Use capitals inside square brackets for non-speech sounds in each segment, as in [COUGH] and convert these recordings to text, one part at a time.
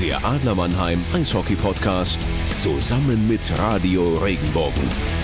Der Adler Mannheim Eishockey Podcast zusammen mit Radio Regenbogen.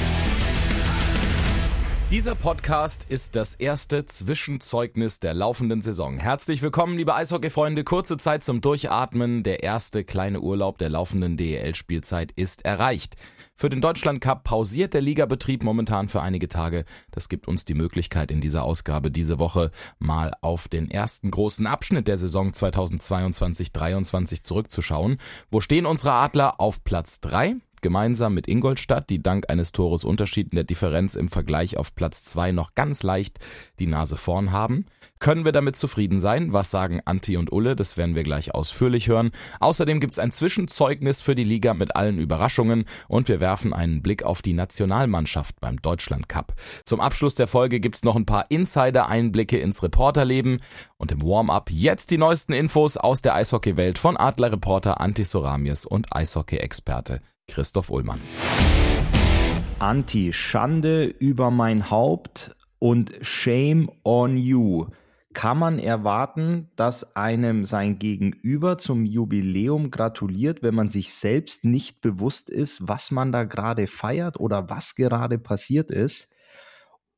Dieser Podcast ist das erste Zwischenzeugnis der laufenden Saison. Herzlich willkommen, liebe Eishockey-Freunde. Kurze Zeit zum Durchatmen. Der erste kleine Urlaub der laufenden DEL-Spielzeit ist erreicht. Für den Deutschland Cup pausiert der Ligabetrieb momentan für einige Tage. Das gibt uns die Möglichkeit, in dieser Ausgabe diese Woche mal auf den ersten großen Abschnitt der Saison 2022-23 zurückzuschauen. Wo stehen unsere Adler? Auf Platz 3 gemeinsam mit Ingolstadt, die dank eines Tores Unterschied in der Differenz im Vergleich auf Platz 2 noch ganz leicht die Nase vorn haben. Können wir damit zufrieden sein? Was sagen Anti und Ulle? Das werden wir gleich ausführlich hören. Außerdem gibt es ein Zwischenzeugnis für die Liga mit allen Überraschungen und wir werfen einen Blick auf die Nationalmannschaft beim Deutschland Cup. Zum Abschluss der Folge gibt es noch ein paar Insider-Einblicke ins Reporterleben und im Warm-up jetzt die neuesten Infos aus der Eishockey-Welt von Adler-Reporter Anti Soramies und Eishockey-Experte Christoph Ullmann. Anti-Schande über mein Haupt und Shame on you. Kann man erwarten, dass einem sein Gegenüber zum Jubiläum gratuliert, wenn man sich selbst nicht bewusst ist, was man da gerade feiert oder was gerade passiert ist?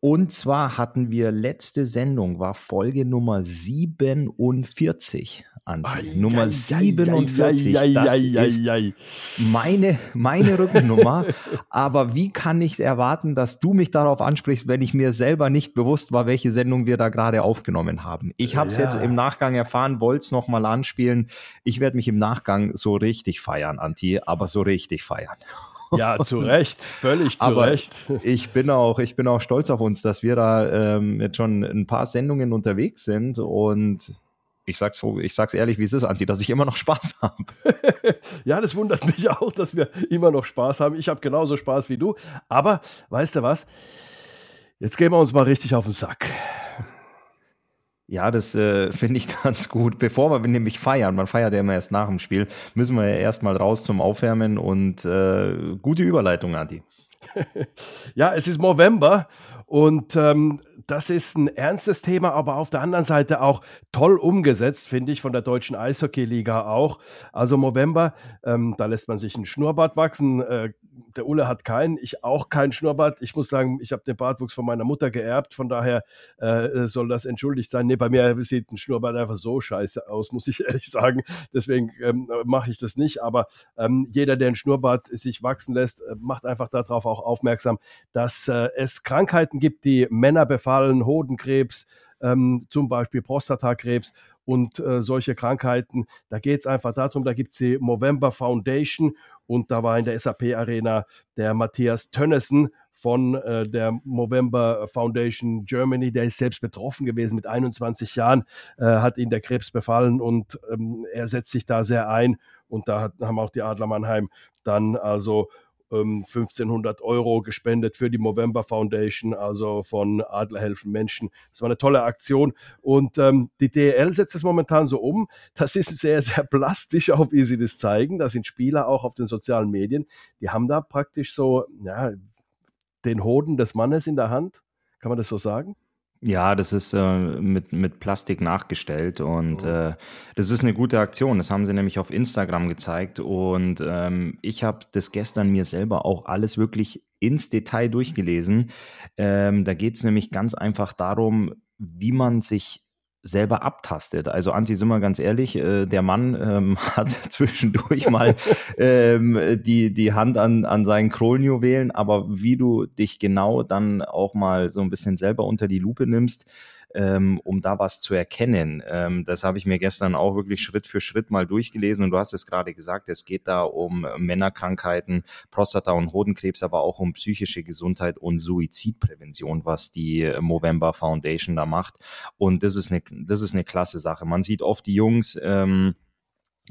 Und zwar hatten wir letzte Sendung, war Folge Nummer 47. Anti. Ai, Nummer ai, 47. Ai, das ist meine, meine [LAUGHS] Rückennummer. Aber wie kann ich erwarten, dass du mich darauf ansprichst, wenn ich mir selber nicht bewusst war, welche Sendung wir da gerade aufgenommen haben? Ich habe es ja. jetzt im Nachgang erfahren, wollte es nochmal anspielen. Ich werde mich im Nachgang so richtig feiern, Anti, aber so richtig feiern. Ja, [LAUGHS] zu Recht, völlig zu Aber Recht. Ich bin auch, ich bin auch stolz auf uns, dass wir da ähm, jetzt schon ein paar Sendungen unterwegs sind und ich sag's ich sag's ehrlich, wie es ist, Anti, dass ich immer noch Spaß [LAUGHS] habe. ja, das wundert mich auch, dass wir immer noch Spaß haben. Ich habe genauso Spaß wie du. Aber weißt du was? Jetzt gehen wir uns mal richtig auf den Sack. Ja, das äh, finde ich [LAUGHS] ganz gut. Bevor wir nämlich feiern, man feiert ja immer erst nach dem Spiel, müssen wir ja erstmal raus zum Aufwärmen und äh, gute Überleitung, Anti. [LAUGHS] ja, es ist November und ähm, das ist ein ernstes Thema, aber auf der anderen Seite auch toll umgesetzt, finde ich, von der deutschen Eishockey-Liga auch. Also November, ähm, da lässt man sich ein Schnurrbart wachsen. Äh, der Ulle hat keinen, ich auch keinen Schnurrbart. Ich muss sagen, ich habe den Bartwuchs von meiner Mutter geerbt, von daher äh, soll das entschuldigt sein. Nee, bei mir sieht ein Schnurrbart einfach so scheiße aus, muss ich [LAUGHS] ehrlich sagen. Deswegen ähm, mache ich das nicht. Aber ähm, jeder, der ein Schnurrbart sich wachsen lässt, äh, macht einfach darauf auch aufmerksam, dass äh, es Krankheiten gibt, die Männer befallen, Hodenkrebs, ähm, zum Beispiel Prostatakrebs und äh, solche Krankheiten. Da geht es einfach darum, da gibt es die Movember Foundation und da war in der SAP Arena der Matthias Tönnessen von äh, der Movember Foundation Germany, der ist selbst betroffen gewesen mit 21 Jahren, äh, hat ihn der Krebs befallen und ähm, er setzt sich da sehr ein und da hat, haben auch die Adler Mannheim dann also 1500 ähm, Euro gespendet für die Movember Foundation, also von Adler helfen Menschen. Das war eine tolle Aktion und ähm, die DL setzt es momentan so um. Das ist sehr, sehr plastisch, auch wie sie das zeigen. Da sind Spieler auch auf den sozialen Medien. Die haben da praktisch so ja, den Hoden des Mannes in der Hand. Kann man das so sagen? Ja, das ist äh, mit, mit Plastik nachgestellt und oh. äh, das ist eine gute Aktion. Das haben sie nämlich auf Instagram gezeigt und ähm, ich habe das gestern mir selber auch alles wirklich ins Detail durchgelesen. Ähm, da geht es nämlich ganz einfach darum, wie man sich selber abtastet. Also Anti, sind wir ganz ehrlich, äh, der Mann ähm, [LAUGHS] hat zwischendurch mal [LAUGHS] ähm, die, die Hand an, an seinen Kronjuwelen, aber wie du dich genau dann auch mal so ein bisschen selber unter die Lupe nimmst, ähm, um da was zu erkennen. Ähm, das habe ich mir gestern auch wirklich Schritt für Schritt mal durchgelesen und du hast es gerade gesagt, es geht da um Männerkrankheiten, Prostata- und Hodenkrebs, aber auch um psychische Gesundheit und Suizidprävention, was die Movember Foundation da macht. Und das ist eine, das ist eine klasse Sache. Man sieht oft die Jungs, ähm,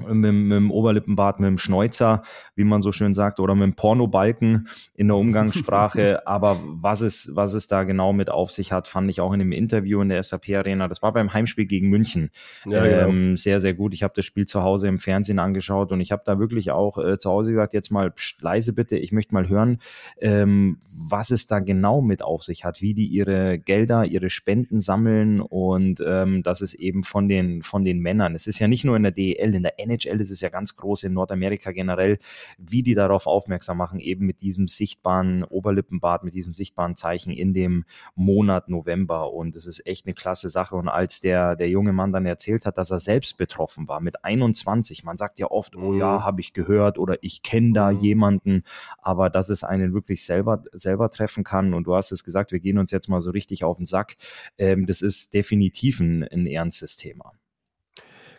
mit, mit dem Oberlippenbart, mit dem Schnäuzer, wie man so schön sagt, oder mit dem Pornobalken in der Umgangssprache. [LAUGHS] Aber was es, was es da genau mit auf sich hat, fand ich auch in dem Interview in der SAP Arena. Das war beim Heimspiel gegen München. Ja, genau. ähm, Sehr, sehr gut. Ich habe das Spiel zu Hause im Fernsehen angeschaut und ich habe da wirklich auch äh, zu Hause gesagt, jetzt mal pst, leise bitte, ich möchte mal hören, ähm, was es da genau mit auf sich hat, wie die ihre Gelder, ihre Spenden sammeln und ähm, dass es eben von den, von den Männern, es ist ja nicht nur in der DEL, in der NHL ist es ja ganz groß, in Nordamerika generell, wie die darauf aufmerksam machen, eben mit diesem sichtbaren Oberlippenbart, mit diesem sichtbaren Zeichen in dem Monat November. Und es ist echt eine klasse Sache. Und als der, der junge Mann dann erzählt hat, dass er selbst betroffen war mit 21, man sagt ja oft, oh ja, mhm. habe ich gehört oder ich kenne da mhm. jemanden, aber dass es einen wirklich selber, selber treffen kann. Und du hast es gesagt, wir gehen uns jetzt mal so richtig auf den Sack. Ähm, das ist definitiv ein, ein ernstes Thema.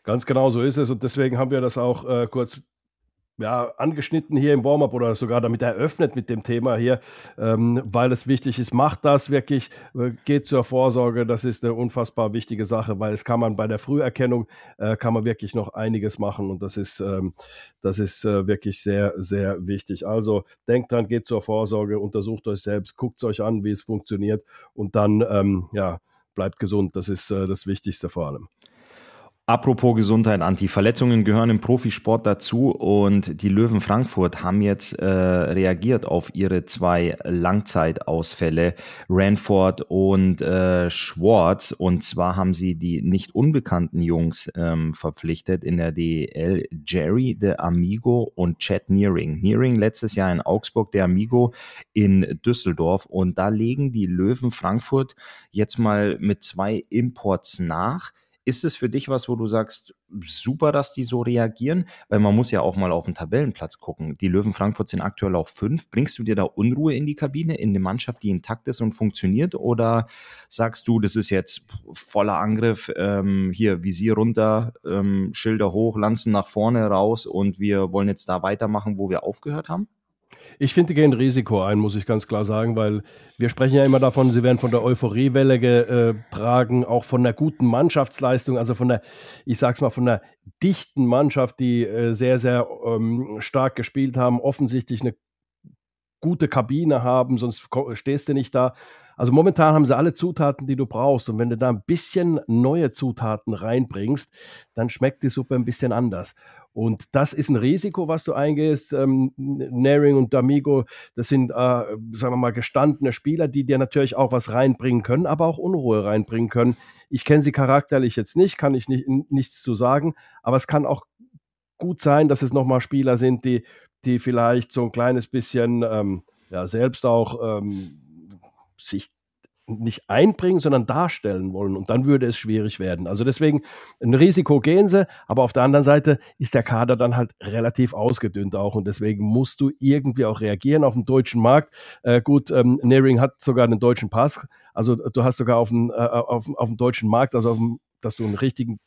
Ganz genau so ist es und deswegen haben wir das auch äh, kurz ja, angeschnitten hier im Warm-up oder sogar damit eröffnet mit dem Thema hier, ähm, weil es wichtig ist, macht das wirklich, äh, geht zur Vorsorge, das ist eine unfassbar wichtige Sache, weil es kann man bei der Früherkennung, äh, kann man wirklich noch einiges machen und das ist, ähm, das ist äh, wirklich sehr, sehr wichtig. Also denkt dran, geht zur Vorsorge, untersucht euch selbst, guckt euch an, wie es funktioniert und dann, ähm, ja, bleibt gesund, das ist äh, das Wichtigste vor allem. Apropos Gesundheit, Anti-Verletzungen gehören im Profisport dazu und die Löwen Frankfurt haben jetzt äh, reagiert auf ihre zwei Langzeitausfälle, Ranford und äh, Schwartz. Und zwar haben sie die nicht unbekannten Jungs ähm, verpflichtet in der DEL, Jerry, the Amigo und Chad Nearing. Nearing letztes Jahr in Augsburg, der Amigo in Düsseldorf. Und da legen die Löwen Frankfurt jetzt mal mit zwei Imports nach. Ist es für dich was, wo du sagst, super, dass die so reagieren? Weil man muss ja auch mal auf den Tabellenplatz gucken. Die Löwen Frankfurt sind aktuell auf fünf. Bringst du dir da Unruhe in die Kabine, in eine Mannschaft, die intakt ist und funktioniert? Oder sagst du, das ist jetzt voller Angriff, ähm, hier Visier runter, ähm, Schilder hoch, Lanzen nach vorne raus und wir wollen jetzt da weitermachen, wo wir aufgehört haben? Ich finde, die gehen Risiko ein, muss ich ganz klar sagen, weil wir sprechen ja immer davon, sie werden von der Euphoriewelle getragen, auch von einer guten Mannschaftsleistung, also von der, ich sag's mal, von der dichten Mannschaft, die äh, sehr, sehr ähm, stark gespielt haben, offensichtlich eine gute Kabine haben, sonst stehst du nicht da. Also momentan haben sie alle Zutaten, die du brauchst. Und wenn du da ein bisschen neue Zutaten reinbringst, dann schmeckt die Suppe ein bisschen anders. Und das ist ein Risiko, was du eingehst. Ähm, Naring und D'Amigo, das sind, äh, sagen wir mal, gestandene Spieler, die dir natürlich auch was reinbringen können, aber auch Unruhe reinbringen können. Ich kenne sie charakterlich jetzt nicht, kann ich nicht, nichts zu sagen, aber es kann auch gut sein, dass es nochmal Spieler sind, die, die vielleicht so ein kleines bisschen ähm, ja, selbst auch ähm, sich nicht einbringen, sondern darstellen wollen. Und dann würde es schwierig werden. Also deswegen ein Risiko gehen sie, aber auf der anderen Seite ist der Kader dann halt relativ ausgedünnt auch. Und deswegen musst du irgendwie auch reagieren auf den deutschen Markt. Äh, gut, ähm, Nearing hat sogar einen deutschen Pass. Also du hast sogar auf dem, äh, auf, auf dem deutschen Markt, also auf dem, dass du einen richtigen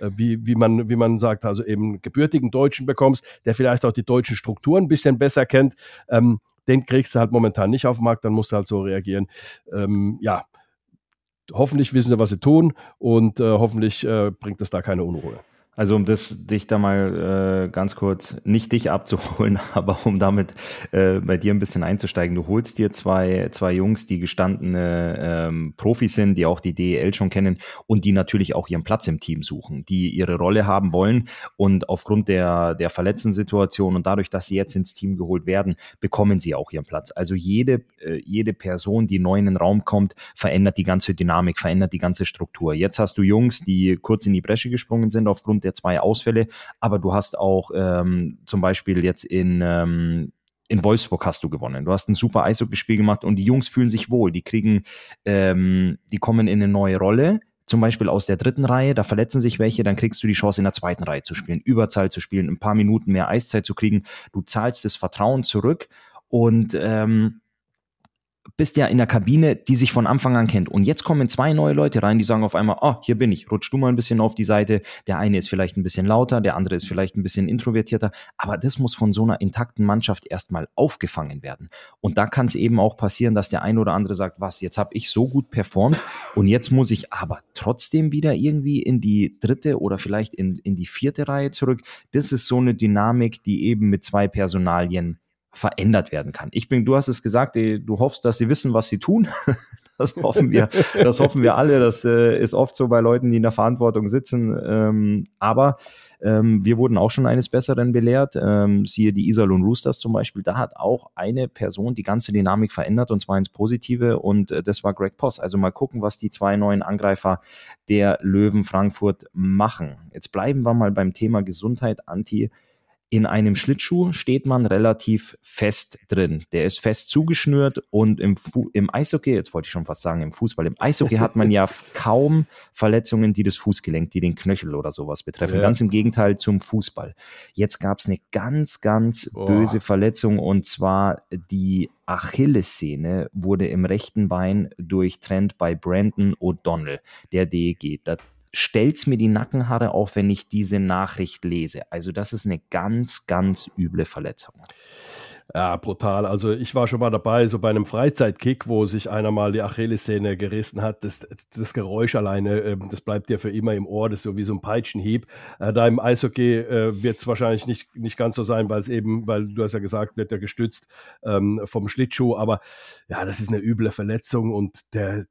äh, wie, wie, man, wie man sagt, also eben gebürtigen Deutschen bekommst, der vielleicht auch die deutschen Strukturen ein bisschen besser kennt. Ähm, den kriegst du halt momentan nicht auf den Markt, dann musst du halt so reagieren. Ähm, ja, hoffentlich wissen sie, was sie tun und äh, hoffentlich äh, bringt es da keine Unruhe. Also um das dich da mal äh, ganz kurz, nicht dich abzuholen, [LAUGHS] aber um damit äh, bei dir ein bisschen einzusteigen. Du holst dir zwei, zwei Jungs, die gestandene ähm, Profis sind, die auch die DEL schon kennen und die natürlich auch ihren Platz im Team suchen, die ihre Rolle haben wollen und aufgrund der, der Verletzten-Situation und dadurch, dass sie jetzt ins Team geholt werden, bekommen sie auch ihren Platz. Also jede, äh, jede Person, die neu in den Raum kommt, verändert die ganze Dynamik, verändert die ganze Struktur. Jetzt hast du Jungs, die kurz in die Bresche gesprungen sind aufgrund der der zwei Ausfälle, aber du hast auch ähm, zum Beispiel jetzt in, ähm, in Wolfsburg hast du gewonnen. Du hast ein super Eishockeyspiel gemacht und die Jungs fühlen sich wohl. Die kriegen, ähm, die kommen in eine neue Rolle. Zum Beispiel aus der dritten Reihe, da verletzen sich welche, dann kriegst du die Chance in der zweiten Reihe zu spielen, Überzahl zu spielen, ein paar Minuten mehr Eiszeit zu kriegen. Du zahlst das Vertrauen zurück und ähm, bist ja in der Kabine, die sich von Anfang an kennt. Und jetzt kommen zwei neue Leute rein, die sagen auf einmal, oh, hier bin ich, rutsch du mal ein bisschen auf die Seite. Der eine ist vielleicht ein bisschen lauter, der andere ist vielleicht ein bisschen introvertierter. Aber das muss von so einer intakten Mannschaft erstmal aufgefangen werden. Und da kann es eben auch passieren, dass der eine oder andere sagt, was, jetzt habe ich so gut performt und jetzt muss ich aber trotzdem wieder irgendwie in die dritte oder vielleicht in, in die vierte Reihe zurück. Das ist so eine Dynamik, die eben mit zwei Personalien verändert werden kann. Ich bin, du hast es gesagt, du hoffst, dass sie wissen, was sie tun. [LAUGHS] Das hoffen wir, das hoffen wir alle. Das äh, ist oft so bei Leuten, die in der Verantwortung sitzen. Ähm, aber ähm, wir wurden auch schon eines Besseren belehrt. Ähm, siehe die Iserlohn Roosters zum Beispiel. Da hat auch eine Person die ganze Dynamik verändert und zwar ins Positive und äh, das war Greg Poss. Also mal gucken, was die zwei neuen Angreifer der Löwen Frankfurt machen. Jetzt bleiben wir mal beim Thema Gesundheit, Anti in einem Schlittschuh steht man relativ fest drin. Der ist fest zugeschnürt und im, Fu im Eishockey, jetzt wollte ich schon fast sagen, im Fußball, im Eishockey hat man ja [LAUGHS] kaum Verletzungen, die das Fußgelenk, die den Knöchel oder sowas betreffen. Ja. Ganz im Gegenteil zum Fußball. Jetzt gab es eine ganz, ganz Boah. böse Verletzung und zwar die Achillessehne wurde im rechten Bein durchtrennt bei Brandon O'Donnell, der DEG. Da stellt's mir die Nackenhaare auf, wenn ich diese Nachricht lese. Also das ist eine ganz, ganz üble Verletzung. Ja, brutal. Also ich war schon mal dabei, so bei einem Freizeitkick, wo sich einer mal die Achillessehne gerissen hat. Das, das Geräusch alleine, ähm, das bleibt dir für immer im Ohr. Das ist so wie so ein Peitschenhieb. Äh, da im Eishockey äh, wird es wahrscheinlich nicht, nicht ganz so sein, weil es eben, weil du hast ja gesagt, wird ja gestützt ähm, vom Schlittschuh. Aber ja, das ist eine üble Verletzung und der,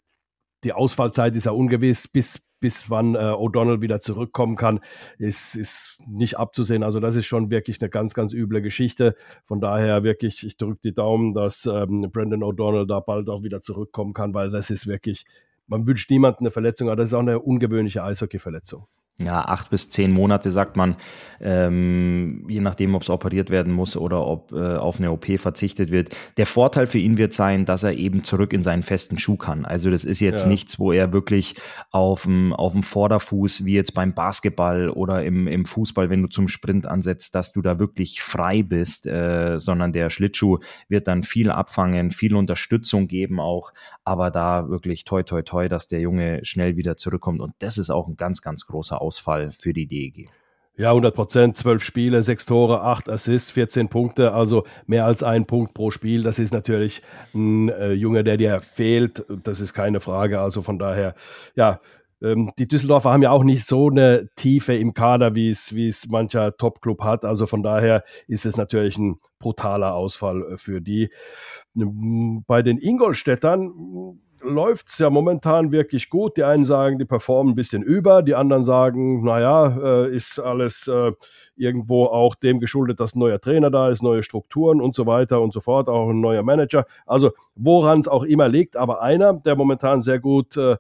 die Ausfallzeit ist ja ungewiss, bis, bis wann äh, O'Donnell wieder zurückkommen kann, ist, ist nicht abzusehen. Also das ist schon wirklich eine ganz, ganz üble Geschichte. Von daher wirklich, ich drücke die Daumen, dass ähm, Brandon O'Donnell da bald auch wieder zurückkommen kann, weil das ist wirklich, man wünscht niemandem eine Verletzung, aber das ist auch eine ungewöhnliche Eishockey-Verletzung ja, acht bis zehn Monate, sagt man, ähm, je nachdem, ob es operiert werden muss oder ob äh, auf eine OP verzichtet wird. Der Vorteil für ihn wird sein, dass er eben zurück in seinen festen Schuh kann. Also das ist jetzt ja. nichts, wo er wirklich auf dem, auf dem Vorderfuß, wie jetzt beim Basketball oder im, im Fußball, wenn du zum Sprint ansetzt, dass du da wirklich frei bist, äh, sondern der Schlittschuh wird dann viel abfangen, viel Unterstützung geben auch, aber da wirklich toi toi toi, dass der Junge schnell wieder zurückkommt. Und das ist auch ein ganz, ganz großer Ausfall für die DEG. Ja, 100 Prozent, zwölf Spiele, sechs Tore, acht Assists, 14 Punkte, also mehr als ein Punkt pro Spiel. Das ist natürlich ein äh, Junge, der dir fehlt. Das ist keine Frage. Also von daher, ja, ähm, die Düsseldorfer haben ja auch nicht so eine Tiefe im Kader, wie es, mancher Top-Club hat. Also von daher ist es natürlich ein brutaler Ausfall äh, für die. Bei den Ingolstädtern läuft es ja momentan wirklich gut. Die einen sagen, die performen ein bisschen über, die anderen sagen, naja, äh, ist alles äh, irgendwo auch dem geschuldet, dass ein neuer Trainer da ist, neue Strukturen und so weiter und so fort, auch ein neuer Manager. Also woran es auch immer liegt, aber einer, der momentan sehr gut äh,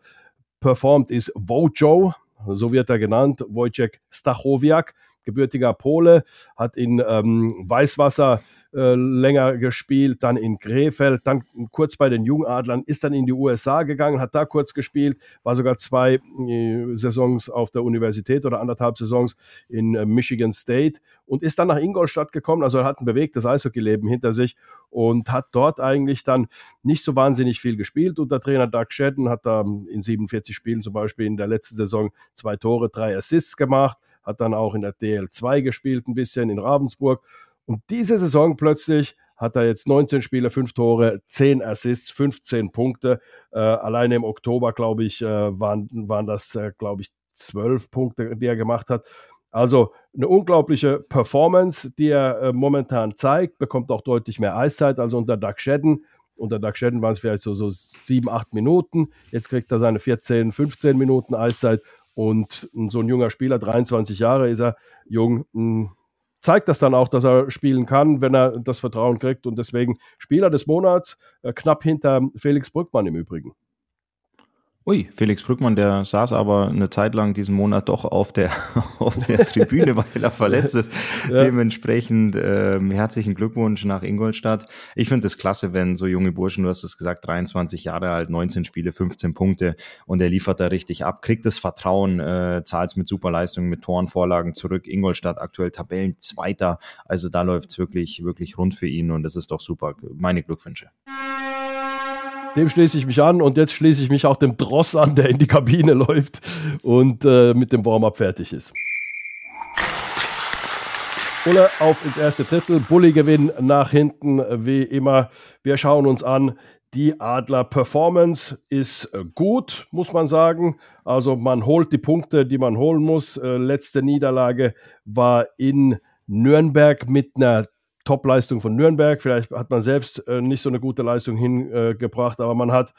performt, ist Wojo, so wird er genannt, Wojciech Stachowiak gebürtiger Pole, hat in ähm, Weißwasser äh, länger gespielt, dann in Krefeld, dann kurz bei den Jungadlern, ist dann in die USA gegangen, hat da kurz gespielt, war sogar zwei äh, Saisons auf der Universität oder anderthalb Saisons in äh, Michigan State und ist dann nach Ingolstadt gekommen, also er hat ein bewegtes Eishockeyleben hinter sich und hat dort eigentlich dann nicht so wahnsinnig viel gespielt unter Trainer Doug Shedden, hat da in 47 Spielen zum Beispiel in der letzten Saison zwei Tore, drei Assists gemacht, hat dann auch in der DL2 gespielt, ein bisschen in Ravensburg. Und diese Saison plötzlich hat er jetzt 19 Spiele, 5 Tore, 10 Assists, 15 Punkte. Äh, alleine im Oktober, glaube ich, äh, waren, waren das, äh, glaube ich, 12 Punkte, die er gemacht hat. Also eine unglaubliche Performance, die er äh, momentan zeigt, bekommt auch deutlich mehr Eiszeit als unter Doug Shedden. Unter Doug Shedden waren es vielleicht so, so 7, 8 Minuten. Jetzt kriegt er seine 14, 15 Minuten Eiszeit und so ein junger Spieler, 23 Jahre ist er jung, hm, zeigt das dann auch, dass er spielen kann, wenn er das Vertrauen kriegt. Und deswegen Spieler des Monats, äh, knapp hinter Felix Brückmann im Übrigen. Ui, Felix Brückmann, der saß aber eine Zeit lang diesen Monat doch auf der, [LAUGHS] auf der Tribüne, weil er verletzt ist. Ja. Dementsprechend ähm, herzlichen Glückwunsch nach Ingolstadt. Ich finde es klasse, wenn so junge Burschen, du hast es gesagt, 23 Jahre alt, 19 Spiele, 15 Punkte und er liefert da richtig ab, kriegt das Vertrauen, äh, zahlt es mit super Leistungen, mit Toren, Vorlagen zurück. Ingolstadt aktuell Tabellenzweiter, also da läuft es wirklich, wirklich rund für ihn und das ist doch super. Meine Glückwünsche. Dem schließe ich mich an und jetzt schließe ich mich auch dem Dross an, der in die Kabine läuft und äh, mit dem Warm-up fertig ist. Bulle auf ins erste Drittel. Bulli Gewinn nach hinten, wie immer. Wir schauen uns an. Die Adler Performance ist gut, muss man sagen. Also man holt die Punkte, die man holen muss. Äh, letzte Niederlage war in Nürnberg mit einer Top-Leistung von Nürnberg. Vielleicht hat man selbst äh, nicht so eine gute Leistung hingebracht, aber man hat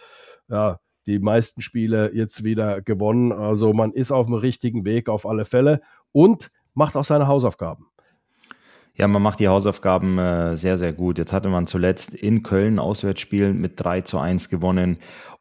ja, die meisten Spiele jetzt wieder gewonnen. Also man ist auf dem richtigen Weg auf alle Fälle und macht auch seine Hausaufgaben. Ja, man macht die Hausaufgaben äh, sehr, sehr gut. Jetzt hatte man zuletzt in Köln Auswärtsspiel mit 3 zu 1 gewonnen.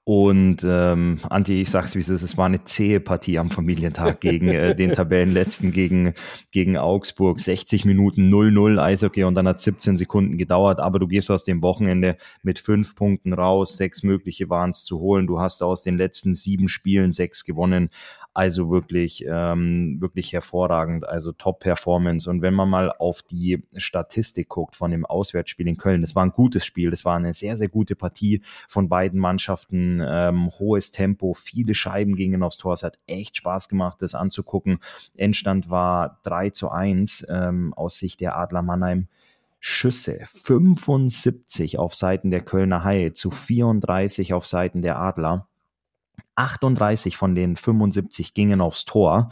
Und ähm, Anti, ich sag's wie es ist, es war eine zähe Partie am Familientag gegen äh, den Tabellenletzten gegen, gegen Augsburg. 60 Minuten 0-0 Eishockey und dann hat 17 Sekunden gedauert. Aber du gehst aus dem Wochenende mit fünf Punkten raus. Sechs mögliche waren zu holen. Du hast aus den letzten sieben Spielen sechs gewonnen. Also wirklich, ähm, wirklich hervorragend, also Top-Performance. Und wenn man mal auf die Statistik guckt von dem Auswärtsspiel in Köln, das war ein gutes Spiel, das war eine sehr, sehr gute Partie von beiden Mannschaften, ähm, hohes Tempo, viele Scheiben gingen aufs Tor. Es hat echt Spaß gemacht, das anzugucken. Endstand war 3 zu 1 ähm, aus Sicht der Adler Mannheim. Schüsse 75 auf Seiten der Kölner Haie zu 34 auf Seiten der Adler. 38 von den 75 gingen aufs Tor.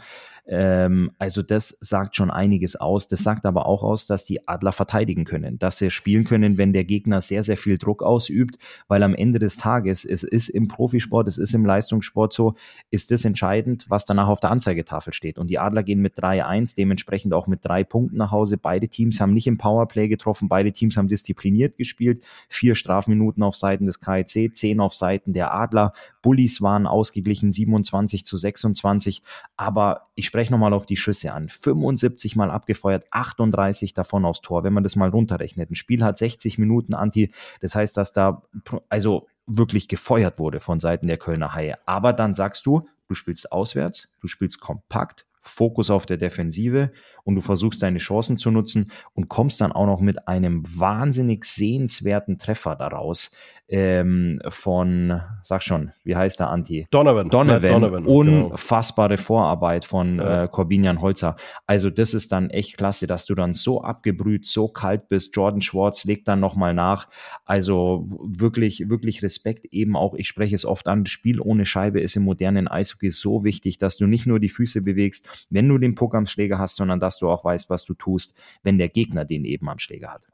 Ähm, also das sagt schon einiges aus. Das sagt aber auch aus, dass die Adler verteidigen können, dass sie spielen können, wenn der Gegner sehr, sehr viel Druck ausübt, weil am Ende des Tages, es ist im Profisport, es ist im Leistungssport so, ist das entscheidend, was danach auf der Anzeigetafel steht. Und die Adler gehen mit 3-1, dementsprechend auch mit drei Punkten nach Hause. Beide Teams haben nicht im Powerplay getroffen, beide Teams haben diszipliniert gespielt. Vier Strafminuten auf Seiten des KIC, zehn auf Seiten der Adler. Bullies waren ausgeglichen, 27 zu 26. Aber ich spreche spreche nochmal auf die Schüsse an. 75 mal abgefeuert, 38 davon aufs Tor, wenn man das mal runterrechnet. Ein Spiel hat 60 Minuten Anti, das heißt, dass da also wirklich gefeuert wurde von Seiten der Kölner Haie. Aber dann sagst du, du spielst auswärts, du spielst kompakt, Fokus auf der Defensive und du versuchst deine Chancen zu nutzen und kommst dann auch noch mit einem wahnsinnig sehenswerten Treffer daraus ähm, von, sag schon, wie heißt der Anti? Donovan. Donovan. Donovan genau. Unfassbare. Vorarbeit von ja. äh, Corbinian Holzer. Also das ist dann echt klasse, dass du dann so abgebrüht, so kalt bist. Jordan Schwartz legt dann nochmal nach. Also wirklich, wirklich Respekt eben auch. Ich spreche es oft an. Spiel ohne Scheibe ist im modernen Eishockey so wichtig, dass du nicht nur die Füße bewegst, wenn du den Puck am Schläger hast, sondern dass du auch weißt, was du tust, wenn der Gegner den eben am Schläger hat.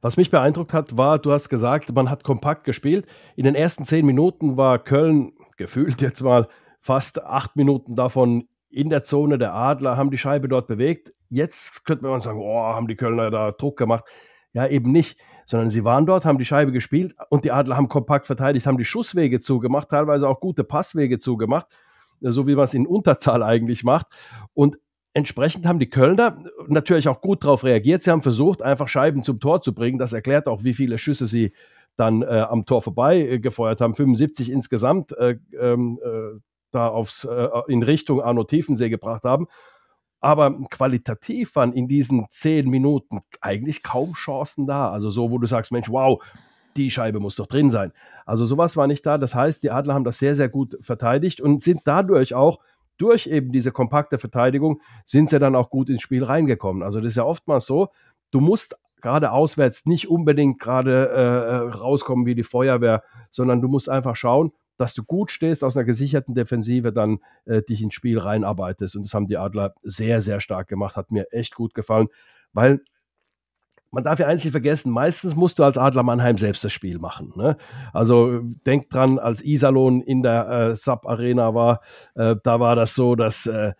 Was mich beeindruckt hat, war, du hast gesagt, man hat kompakt gespielt. In den ersten zehn Minuten war Köln gefühlt jetzt mal fast acht Minuten davon in der Zone der Adler, haben die Scheibe dort bewegt. Jetzt könnte man sagen, oh, haben die Kölner da Druck gemacht. Ja, eben nicht, sondern sie waren dort, haben die Scheibe gespielt und die Adler haben kompakt verteidigt, haben die Schusswege zugemacht, teilweise auch gute Passwege zugemacht, so wie man es in Unterzahl eigentlich macht. Und Entsprechend haben die Kölner natürlich auch gut darauf reagiert. Sie haben versucht, einfach Scheiben zum Tor zu bringen. Das erklärt auch, wie viele Schüsse sie dann äh, am Tor vorbei äh, gefeuert haben. 75 insgesamt äh, ähm, äh, da aufs, äh, in Richtung Arno Tiefensee gebracht haben. Aber qualitativ waren in diesen zehn Minuten eigentlich kaum Chancen da. Also so, wo du sagst, Mensch, wow, die Scheibe muss doch drin sein. Also sowas war nicht da. Das heißt, die Adler haben das sehr, sehr gut verteidigt und sind dadurch auch durch eben diese kompakte Verteidigung sind sie dann auch gut ins Spiel reingekommen. Also das ist ja oftmals so, du musst gerade auswärts nicht unbedingt gerade äh, äh, rauskommen wie die Feuerwehr, sondern du musst einfach schauen, dass du gut stehst, aus einer gesicherten Defensive dann äh, dich ins Spiel reinarbeitest. Und das haben die Adler sehr, sehr stark gemacht, hat mir echt gut gefallen, weil man darf ja eins nicht vergessen, meistens musst du als Adler Mannheim selbst das Spiel machen. Ne? Also denk dran, als Iserlohn in der äh, Sub-Arena war, äh, da war das so, dass äh,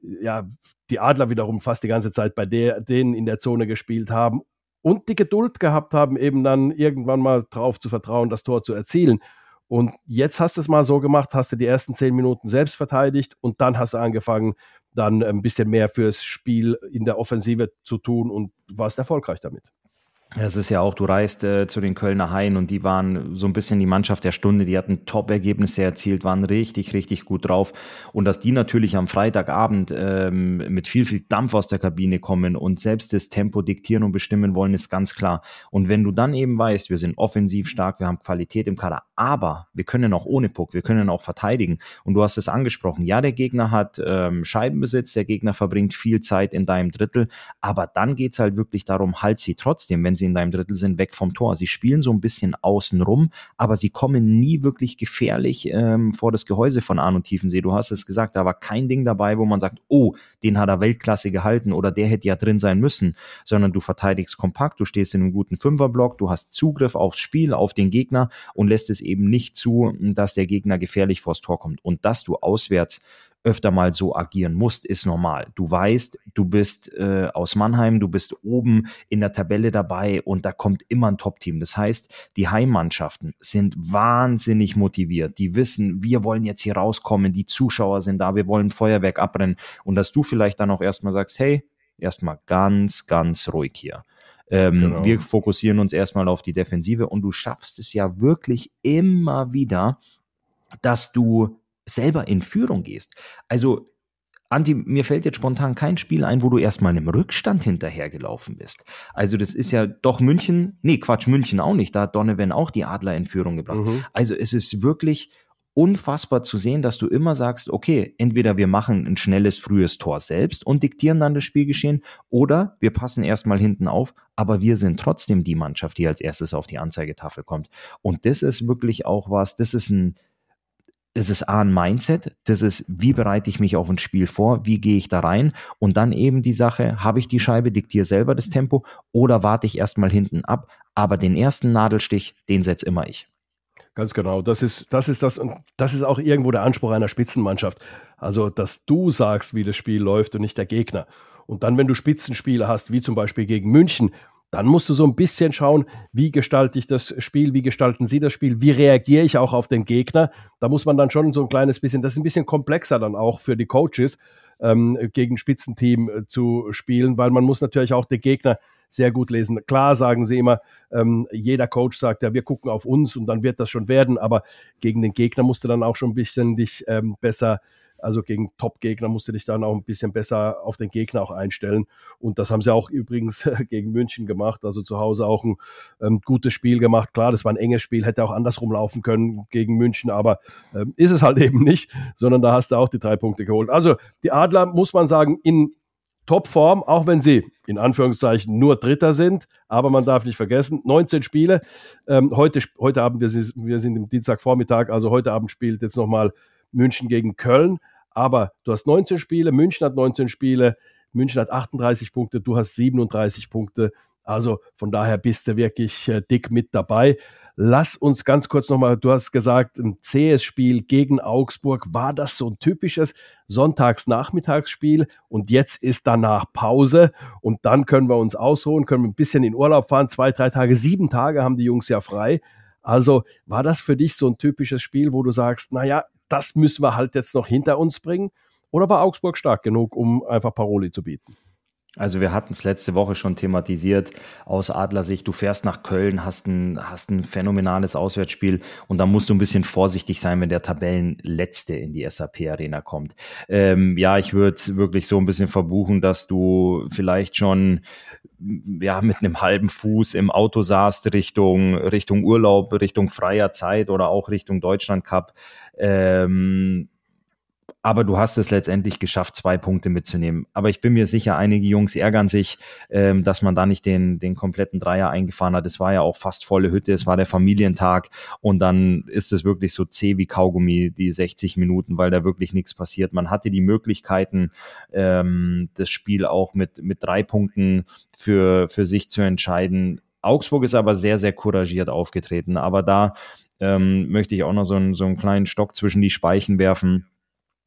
ja, die Adler wiederum fast die ganze Zeit bei der, denen in der Zone gespielt haben und die Geduld gehabt haben, eben dann irgendwann mal drauf zu vertrauen, das Tor zu erzielen. Und jetzt hast du es mal so gemacht, hast du die ersten zehn Minuten selbst verteidigt und dann hast du angefangen, dann ein bisschen mehr fürs Spiel in der Offensive zu tun und warst erfolgreich damit. Das ist ja auch, du reist äh, zu den Kölner Haien und die waren so ein bisschen die Mannschaft der Stunde, die hatten Top-Ergebnisse erzielt, waren richtig, richtig gut drauf. Und dass die natürlich am Freitagabend ähm, mit viel, viel Dampf aus der Kabine kommen und selbst das Tempo diktieren und bestimmen wollen, ist ganz klar. Und wenn du dann eben weißt, wir sind offensiv stark, wir haben Qualität im Kader, aber wir können auch ohne Puck, wir können auch verteidigen. Und du hast es angesprochen, ja, der Gegner hat ähm, Scheibenbesitz, der Gegner verbringt viel Zeit in deinem Drittel, aber dann geht's halt wirklich darum, halt sie trotzdem, wenn sie sie in deinem Drittel sind, weg vom Tor. Sie spielen so ein bisschen außen rum, aber sie kommen nie wirklich gefährlich ähm, vor das Gehäuse von Arno Tiefensee. Du hast es gesagt, da war kein Ding dabei, wo man sagt, oh, den hat er Weltklasse gehalten oder der hätte ja drin sein müssen, sondern du verteidigst kompakt, du stehst in einem guten Fünferblock, du hast Zugriff aufs Spiel, auf den Gegner und lässt es eben nicht zu, dass der Gegner gefährlich vors Tor kommt. Und dass du auswärts öfter mal so agieren musst, ist normal. Du weißt, du bist äh, aus Mannheim, du bist oben in der Tabelle dabei und da kommt immer ein Top-Team. Das heißt, die Heimmannschaften sind wahnsinnig motiviert. Die wissen, wir wollen jetzt hier rauskommen, die Zuschauer sind da, wir wollen Feuerwerk abbrennen und dass du vielleicht dann auch erstmal sagst, hey, erstmal ganz, ganz ruhig hier. Ähm, genau. Wir fokussieren uns erstmal auf die Defensive und du schaffst es ja wirklich immer wieder, dass du selber in Führung gehst. Also Anti, mir fällt jetzt spontan kein Spiel ein, wo du erstmal einem Rückstand hinterhergelaufen bist. Also das ist ja doch München, nee, Quatsch, München auch nicht, da hat Donovan auch die Adler in Führung gebracht. Mhm. Also es ist wirklich unfassbar zu sehen, dass du immer sagst, okay, entweder wir machen ein schnelles, frühes Tor selbst und diktieren dann das Spielgeschehen oder wir passen erstmal hinten auf, aber wir sind trotzdem die Mannschaft, die als erstes auf die Anzeigetafel kommt. Und das ist wirklich auch was, das ist ein, das ist A, ein Mindset, das ist, wie bereite ich mich auf ein Spiel vor, wie gehe ich da rein und dann eben die Sache, habe ich die Scheibe, diktiere selber das Tempo oder warte ich erstmal hinten ab, aber den ersten Nadelstich, den setze immer ich. Ganz genau, das ist, das ist das und das ist auch irgendwo der Anspruch einer Spitzenmannschaft. Also, dass du sagst, wie das Spiel läuft und nicht der Gegner. Und dann, wenn du Spitzenspiele hast, wie zum Beispiel gegen München, dann musst du so ein bisschen schauen, wie gestalte ich das Spiel, wie gestalten Sie das Spiel, wie reagiere ich auch auf den Gegner. Da muss man dann schon so ein kleines bisschen, das ist ein bisschen komplexer dann auch für die Coaches, ähm, gegen Spitzenteam äh, zu spielen, weil man muss natürlich auch den Gegner sehr gut lesen. Klar sagen sie immer, ähm, jeder Coach sagt ja, wir gucken auf uns und dann wird das schon werden, aber gegen den Gegner musst du dann auch schon ein bisschen dich ähm, besser also gegen Top-Gegner musst du dich dann auch ein bisschen besser auf den Gegner auch einstellen. Und das haben sie auch übrigens [LAUGHS] gegen München gemacht. Also zu Hause auch ein ähm, gutes Spiel gemacht. Klar, das war ein enges Spiel, hätte auch andersrum laufen können gegen München, aber ähm, ist es halt [LAUGHS] eben nicht, sondern da hast du auch die drei Punkte geholt. Also die Adler, muss man sagen, in Topform, auch wenn sie in Anführungszeichen nur Dritter sind. Aber man darf nicht vergessen, 19 Spiele. Ähm, heute, heute Abend, wir sind, wir sind im Dienstagvormittag, also heute Abend spielt jetzt nochmal München gegen Köln. Aber du hast 19 Spiele, München hat 19 Spiele, München hat 38 Punkte, du hast 37 Punkte. Also von daher bist du wirklich äh, dick mit dabei. Lass uns ganz kurz nochmal, du hast gesagt, ein zähes Spiel gegen Augsburg. War das so ein typisches Sonntagsnachmittagsspiel? Und jetzt ist danach Pause und dann können wir uns ausruhen, können wir ein bisschen in Urlaub fahren. Zwei, drei Tage, sieben Tage haben die Jungs ja frei. Also war das für dich so ein typisches Spiel, wo du sagst, naja, das müssen wir halt jetzt noch hinter uns bringen? Oder war Augsburg stark genug, um einfach Paroli zu bieten? Also wir hatten es letzte Woche schon thematisiert aus Adlersicht. Du fährst nach Köln, hast ein, hast ein phänomenales Auswärtsspiel und da musst du ein bisschen vorsichtig sein, wenn der Tabellenletzte in die SAP-Arena kommt. Ähm, ja, ich würde wirklich so ein bisschen verbuchen, dass du vielleicht schon ja, mit einem halben Fuß im Auto saßt Richtung, Richtung Urlaub, Richtung freier Zeit oder auch Richtung Deutschland Cup. Ähm, aber du hast es letztendlich geschafft, zwei Punkte mitzunehmen. Aber ich bin mir sicher, einige Jungs ärgern sich, ähm, dass man da nicht den, den kompletten Dreier eingefahren hat. Es war ja auch fast volle Hütte, es war der Familientag und dann ist es wirklich so zäh wie Kaugummi, die 60 Minuten, weil da wirklich nichts passiert. Man hatte die Möglichkeiten, ähm, das Spiel auch mit, mit drei Punkten für, für sich zu entscheiden. Augsburg ist aber sehr, sehr couragiert aufgetreten. Aber da ähm, möchte ich auch noch so einen, so einen kleinen Stock zwischen die Speichen werfen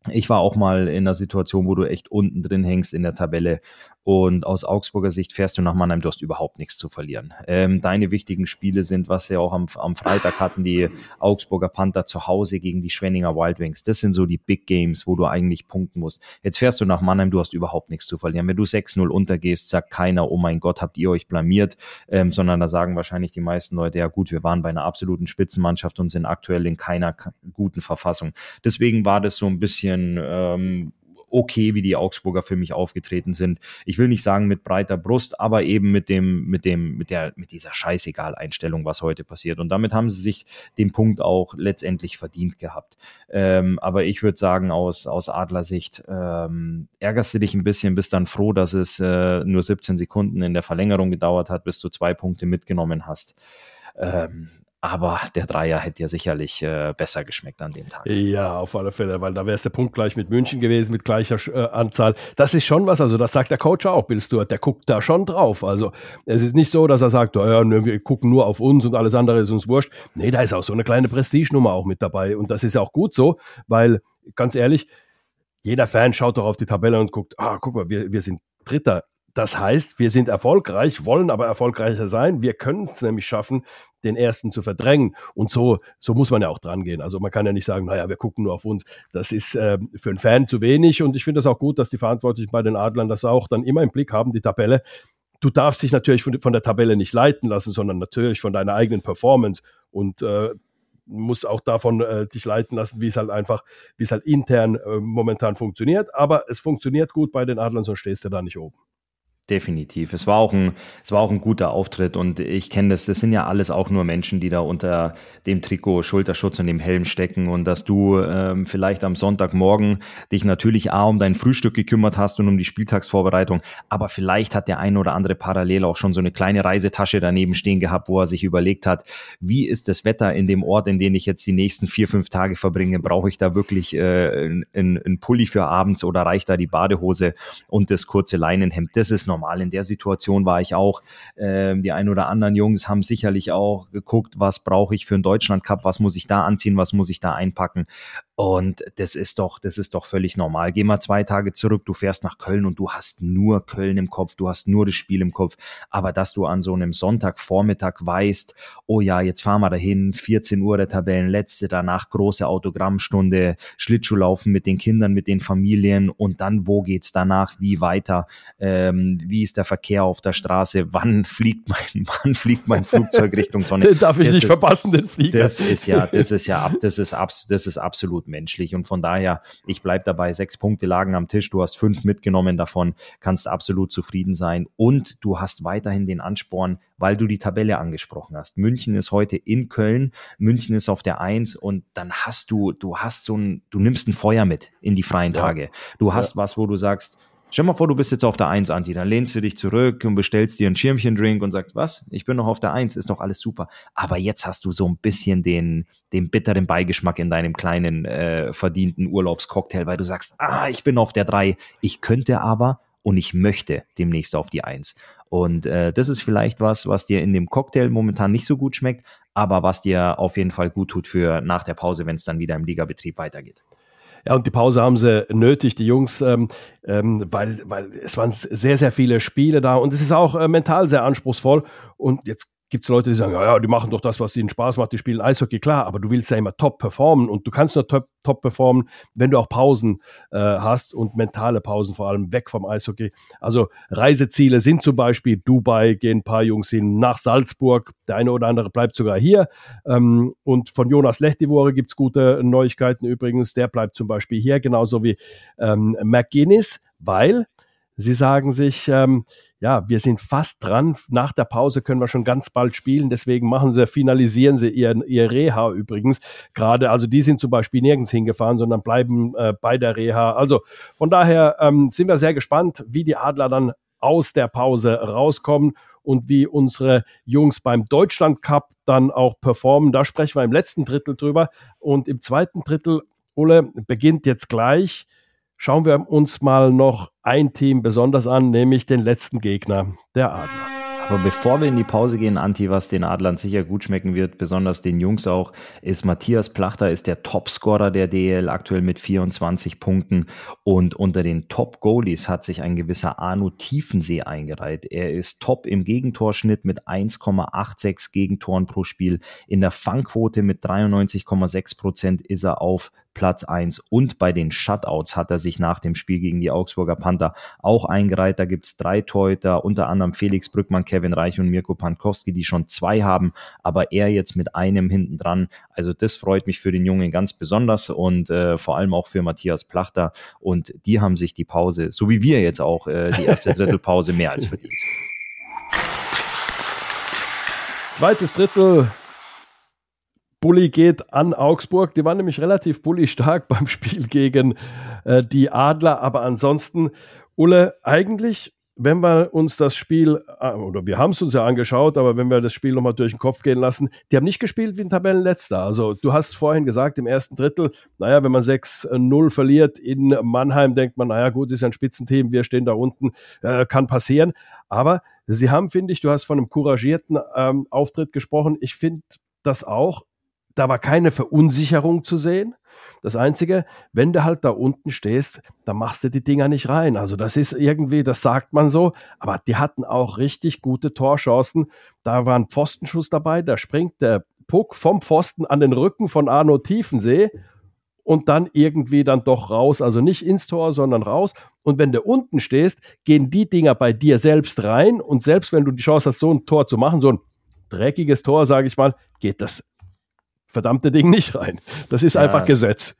ich war auch mal in einer Situation, wo du echt unten drin hängst in der Tabelle und aus Augsburger Sicht fährst du nach Mannheim, du hast überhaupt nichts zu verlieren. Ähm, deine wichtigen Spiele sind, was sie auch am, am Freitag hatten, die Augsburger Panther zu Hause gegen die Schwenninger Wild Wings. Das sind so die Big Games, wo du eigentlich punkten musst. Jetzt fährst du nach Mannheim, du hast überhaupt nichts zu verlieren. Wenn du 6-0 untergehst, sagt keiner, oh mein Gott, habt ihr euch blamiert, ähm, sondern da sagen wahrscheinlich die meisten Leute, ja gut, wir waren bei einer absoluten Spitzenmannschaft und sind aktuell in keiner guten Verfassung. Deswegen war das so ein bisschen ähm, okay, wie die Augsburger für mich aufgetreten sind. Ich will nicht sagen mit breiter Brust, aber eben mit dem, mit dem, mit der, mit dieser Scheißegal-Einstellung, was heute passiert. Und damit haben sie sich den Punkt auch letztendlich verdient gehabt. Ähm, aber ich würde sagen, aus, aus Adlersicht ähm, ärgerst du dich ein bisschen, bist dann froh, dass es äh, nur 17 Sekunden in der Verlängerung gedauert hat, bis du zwei Punkte mitgenommen hast. Ähm, aber der Dreier hätte ja sicherlich äh, besser geschmeckt an dem Tag. Ja, auf alle Fälle, weil da wäre es der Punkt gleich mit München gewesen, mit gleicher äh, Anzahl. Das ist schon was, also das sagt der Coach auch, Bill Stewart, der guckt da schon drauf. Also es ist nicht so, dass er sagt, oh ja, wir gucken nur auf uns und alles andere ist uns wurscht. Nee, da ist auch so eine kleine Prestigenummer auch mit dabei. Und das ist ja auch gut so, weil, ganz ehrlich, jeder Fan schaut doch auf die Tabelle und guckt, ah, guck mal, wir, wir sind Dritter. Das heißt, wir sind erfolgreich, wollen aber erfolgreicher sein. Wir können es nämlich schaffen, den ersten zu verdrängen. Und so, so muss man ja auch dran gehen. Also man kann ja nicht sagen, naja, wir gucken nur auf uns. Das ist äh, für einen Fan zu wenig. Und ich finde das auch gut, dass die Verantwortlichen bei den Adlern das auch dann immer im Blick haben, die Tabelle. Du darfst dich natürlich von, von der Tabelle nicht leiten lassen, sondern natürlich von deiner eigenen Performance. Und äh, muss auch davon äh, dich leiten lassen, wie es halt einfach, wie es halt intern äh, momentan funktioniert. Aber es funktioniert gut bei den Adlern, sonst stehst du da nicht oben. Definitiv. Es war auch ein, es war auch ein guter Auftritt und ich kenne das. Das sind ja alles auch nur Menschen, die da unter dem Trikot, Schulterschutz und dem Helm stecken und dass du ähm, vielleicht am Sonntagmorgen dich natürlich A um dein Frühstück gekümmert hast und um die Spieltagsvorbereitung, aber vielleicht hat der ein oder andere parallel auch schon so eine kleine Reisetasche daneben stehen gehabt, wo er sich überlegt hat, wie ist das Wetter in dem Ort, in dem ich jetzt die nächsten vier, fünf Tage verbringe? Brauche ich da wirklich äh, einen Pulli für abends oder reicht da die Badehose und das kurze Leinenhemd? Das ist noch normal. In der Situation war ich auch. Ähm, die ein oder anderen Jungs haben sicherlich auch geguckt, was brauche ich für einen Deutschland Cup, was muss ich da anziehen, was muss ich da einpacken. Und das ist doch, das ist doch völlig normal. Geh mal zwei Tage zurück, du fährst nach Köln und du hast nur Köln im Kopf, du hast nur das Spiel im Kopf. Aber dass du an so einem Sonntagvormittag weißt, oh ja, jetzt fahren wir dahin, 14 Uhr der Tabellenletzte, danach große Autogrammstunde, Schlittschuhlaufen mit den Kindern, mit den Familien und dann, wo geht's danach, wie weiter, ähm, wie ist der Verkehr auf der Straße, wann fliegt mein, [LAUGHS] wann fliegt mein Flugzeug Richtung Sonne. [LAUGHS] Den darf ich das nicht ist, verpassen, den Flieger. Das ist ja, das ist ja, das ist, abs, das ist absolut menschlich. Und von daher, ich bleibe dabei, sechs Punkte lagen am Tisch, du hast fünf mitgenommen davon, kannst absolut zufrieden sein. Und du hast weiterhin den Ansporn, weil du die Tabelle angesprochen hast. München ist heute in Köln, München ist auf der Eins und dann hast du, du hast so ein, du nimmst ein Feuer mit in die freien Tage. Du hast ja. was, wo du sagst, Stell mal vor, du bist jetzt auf der Eins, Anti. Dann lehnst du dich zurück und bestellst dir ein Schirmchen-Drink und sagst, was? Ich bin noch auf der Eins, ist doch alles super. Aber jetzt hast du so ein bisschen den, den bitteren Beigeschmack in deinem kleinen äh, verdienten Urlaubscocktail, weil du sagst, ah, ich bin auf der Drei. Ich könnte aber und ich möchte demnächst auf die Eins. Und äh, das ist vielleicht was, was dir in dem Cocktail momentan nicht so gut schmeckt, aber was dir auf jeden Fall gut tut für nach der Pause, wenn es dann wieder im Ligabetrieb weitergeht. Ja, und die Pause haben sie nötig, die Jungs, ähm, ähm, weil, weil es waren sehr, sehr viele Spiele da und es ist auch äh, mental sehr anspruchsvoll. Und jetzt gibt es Leute, die sagen, ja, ja, die machen doch das, was ihnen Spaß macht, die spielen Eishockey, klar, aber du willst ja immer top performen und du kannst nur top, top performen, wenn du auch Pausen äh, hast und mentale Pausen vor allem weg vom Eishockey. Also Reiseziele sind zum Beispiel Dubai, gehen ein paar Jungs hin, nach Salzburg, der eine oder andere bleibt sogar hier. Ähm, und von Jonas Lechtivore gibt es gute Neuigkeiten übrigens, der bleibt zum Beispiel hier, genauso wie ähm, McGuinness, weil Sie sagen sich, ähm, ja, wir sind fast dran. Nach der Pause können wir schon ganz bald spielen. Deswegen machen sie, finalisieren sie ihr, ihr Reha übrigens. Gerade, also die sind zum Beispiel nirgends hingefahren, sondern bleiben äh, bei der Reha. Also von daher ähm, sind wir sehr gespannt, wie die Adler dann aus der Pause rauskommen und wie unsere Jungs beim Deutschland Cup dann auch performen. Da sprechen wir im letzten Drittel drüber. Und im zweiten Drittel, Ole, beginnt jetzt gleich Schauen wir uns mal noch ein Team besonders an, nämlich den letzten Gegner, der Adler. Aber bevor wir in die Pause gehen, Anti, was den Adlern sicher gut schmecken wird, besonders den Jungs auch, ist Matthias Plachter ist der Topscorer der DL aktuell mit 24 Punkten und unter den Top-Goalies hat sich ein gewisser Arno Tiefensee eingereiht. Er ist top im Gegentorschnitt mit 1,86 Gegentoren pro Spiel. In der Fangquote mit 93,6 Prozent ist er auf Platz 1 und bei den Shutouts hat er sich nach dem Spiel gegen die Augsburger Panther auch eingereiht. Da gibt es drei Torhüter, unter anderem Felix Brückmann, Kevin Reich und Mirko Pankowski, die schon zwei haben, aber er jetzt mit einem hinten dran. Also das freut mich für den Jungen ganz besonders und äh, vor allem auch für Matthias Plachter. Und die haben sich die Pause, so wie wir jetzt auch, äh, die erste [LAUGHS] Drittelpause mehr als verdient. Zweites Drittel. Bulli geht an Augsburg. Die waren nämlich relativ bully stark [LAUGHS] beim Spiel gegen äh, die Adler. Aber ansonsten, Ulle, eigentlich wenn wir uns das Spiel, äh, oder wir haben es uns ja angeschaut, aber wenn wir das Spiel nochmal durch den Kopf gehen lassen, die haben nicht gespielt wie ein Tabellenletzter. Also du hast vorhin gesagt, im ersten Drittel, naja, wenn man 6-0 verliert in Mannheim, denkt man, naja gut, ist ein Spitzenteam, wir stehen da unten, äh, kann passieren. Aber sie haben, finde ich, du hast von einem couragierten ähm, Auftritt gesprochen. Ich finde das auch. Da war keine Verunsicherung zu sehen. Das Einzige, wenn du halt da unten stehst, dann machst du die Dinger nicht rein. Also das ist irgendwie, das sagt man so, aber die hatten auch richtig gute Torchancen. Da war ein Pfostenschuss dabei, da springt der Puck vom Pfosten an den Rücken von Arno Tiefensee und dann irgendwie dann doch raus, also nicht ins Tor, sondern raus. Und wenn du unten stehst, gehen die Dinger bei dir selbst rein und selbst wenn du die Chance hast, so ein Tor zu machen, so ein dreckiges Tor, sage ich mal, geht das verdammte Ding nicht rein. Das ist ja, einfach Gesetz.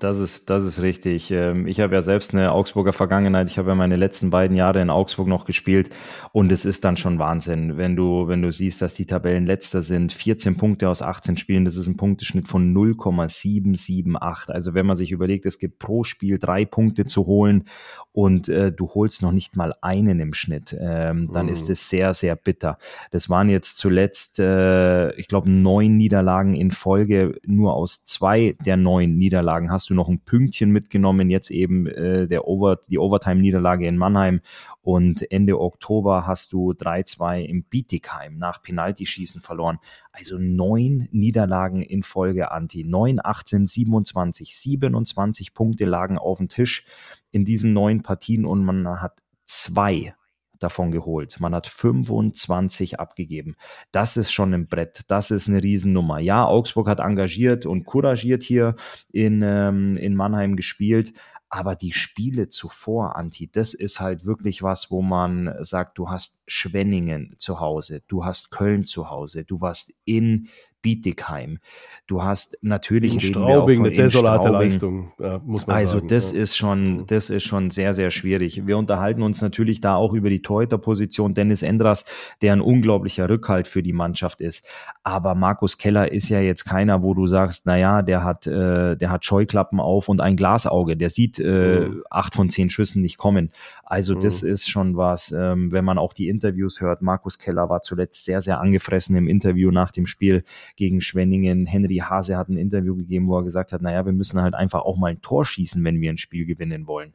Das ist, das ist richtig. Ähm, ich habe ja selbst eine Augsburger Vergangenheit. Ich habe ja meine letzten beiden Jahre in Augsburg noch gespielt und es ist dann schon Wahnsinn, wenn du, wenn du siehst, dass die Tabellen letzter sind. 14 Punkte aus 18 Spielen, das ist ein Punkteschnitt von 0,778. Also wenn man sich überlegt, es gibt pro Spiel drei Punkte zu holen und äh, du holst noch nicht mal einen im Schnitt, ähm, dann mhm. ist es sehr, sehr bitter. Das waren jetzt zuletzt, äh, ich glaube, neun Niederlagen in Folge. Nur aus zwei der neun Niederlagen hast du noch ein Pünktchen mitgenommen. Jetzt eben äh, der Over, die Overtime-Niederlage in Mannheim. Und Ende Oktober hast du 3-2 im Bietigheim nach Penaltyschießen verloren. Also neun Niederlagen in Folge, Anti. 9, 18, 27, 27 Punkte lagen auf dem Tisch in diesen neun Partien und man hat zwei davon geholt. Man hat 25 abgegeben. Das ist schon ein Brett. Das ist eine Riesennummer. Ja, Augsburg hat engagiert und couragiert hier in, ähm, in Mannheim gespielt. Aber die Spiele zuvor, Anti, das ist halt wirklich was, wo man sagt, du hast Schwenningen zu Hause, du hast Köln zu Hause, du warst in Bietigheim. Du hast natürlich in Straubing eine desolate Straubing. Leistung, ja, muss man also sagen. Also das ja. ist schon, mhm. das ist schon sehr, sehr schwierig. Wir unterhalten uns natürlich da auch über die Torhüterposition. Dennis Endras, der ein unglaublicher Rückhalt für die Mannschaft ist. Aber Markus Keller ist ja jetzt keiner, wo du sagst, naja, der hat, äh, der hat Scheuklappen auf und ein Glasauge. Der sieht äh, mhm. acht von zehn Schüssen nicht kommen. Also mhm. das ist schon was, ähm, wenn man auch die Interviews hört. Markus Keller war zuletzt sehr, sehr angefressen im Interview nach dem Spiel gegen Schwenningen. Henry Hase hat ein Interview gegeben, wo er gesagt hat, naja, wir müssen halt einfach auch mal ein Tor schießen, wenn wir ein Spiel gewinnen wollen.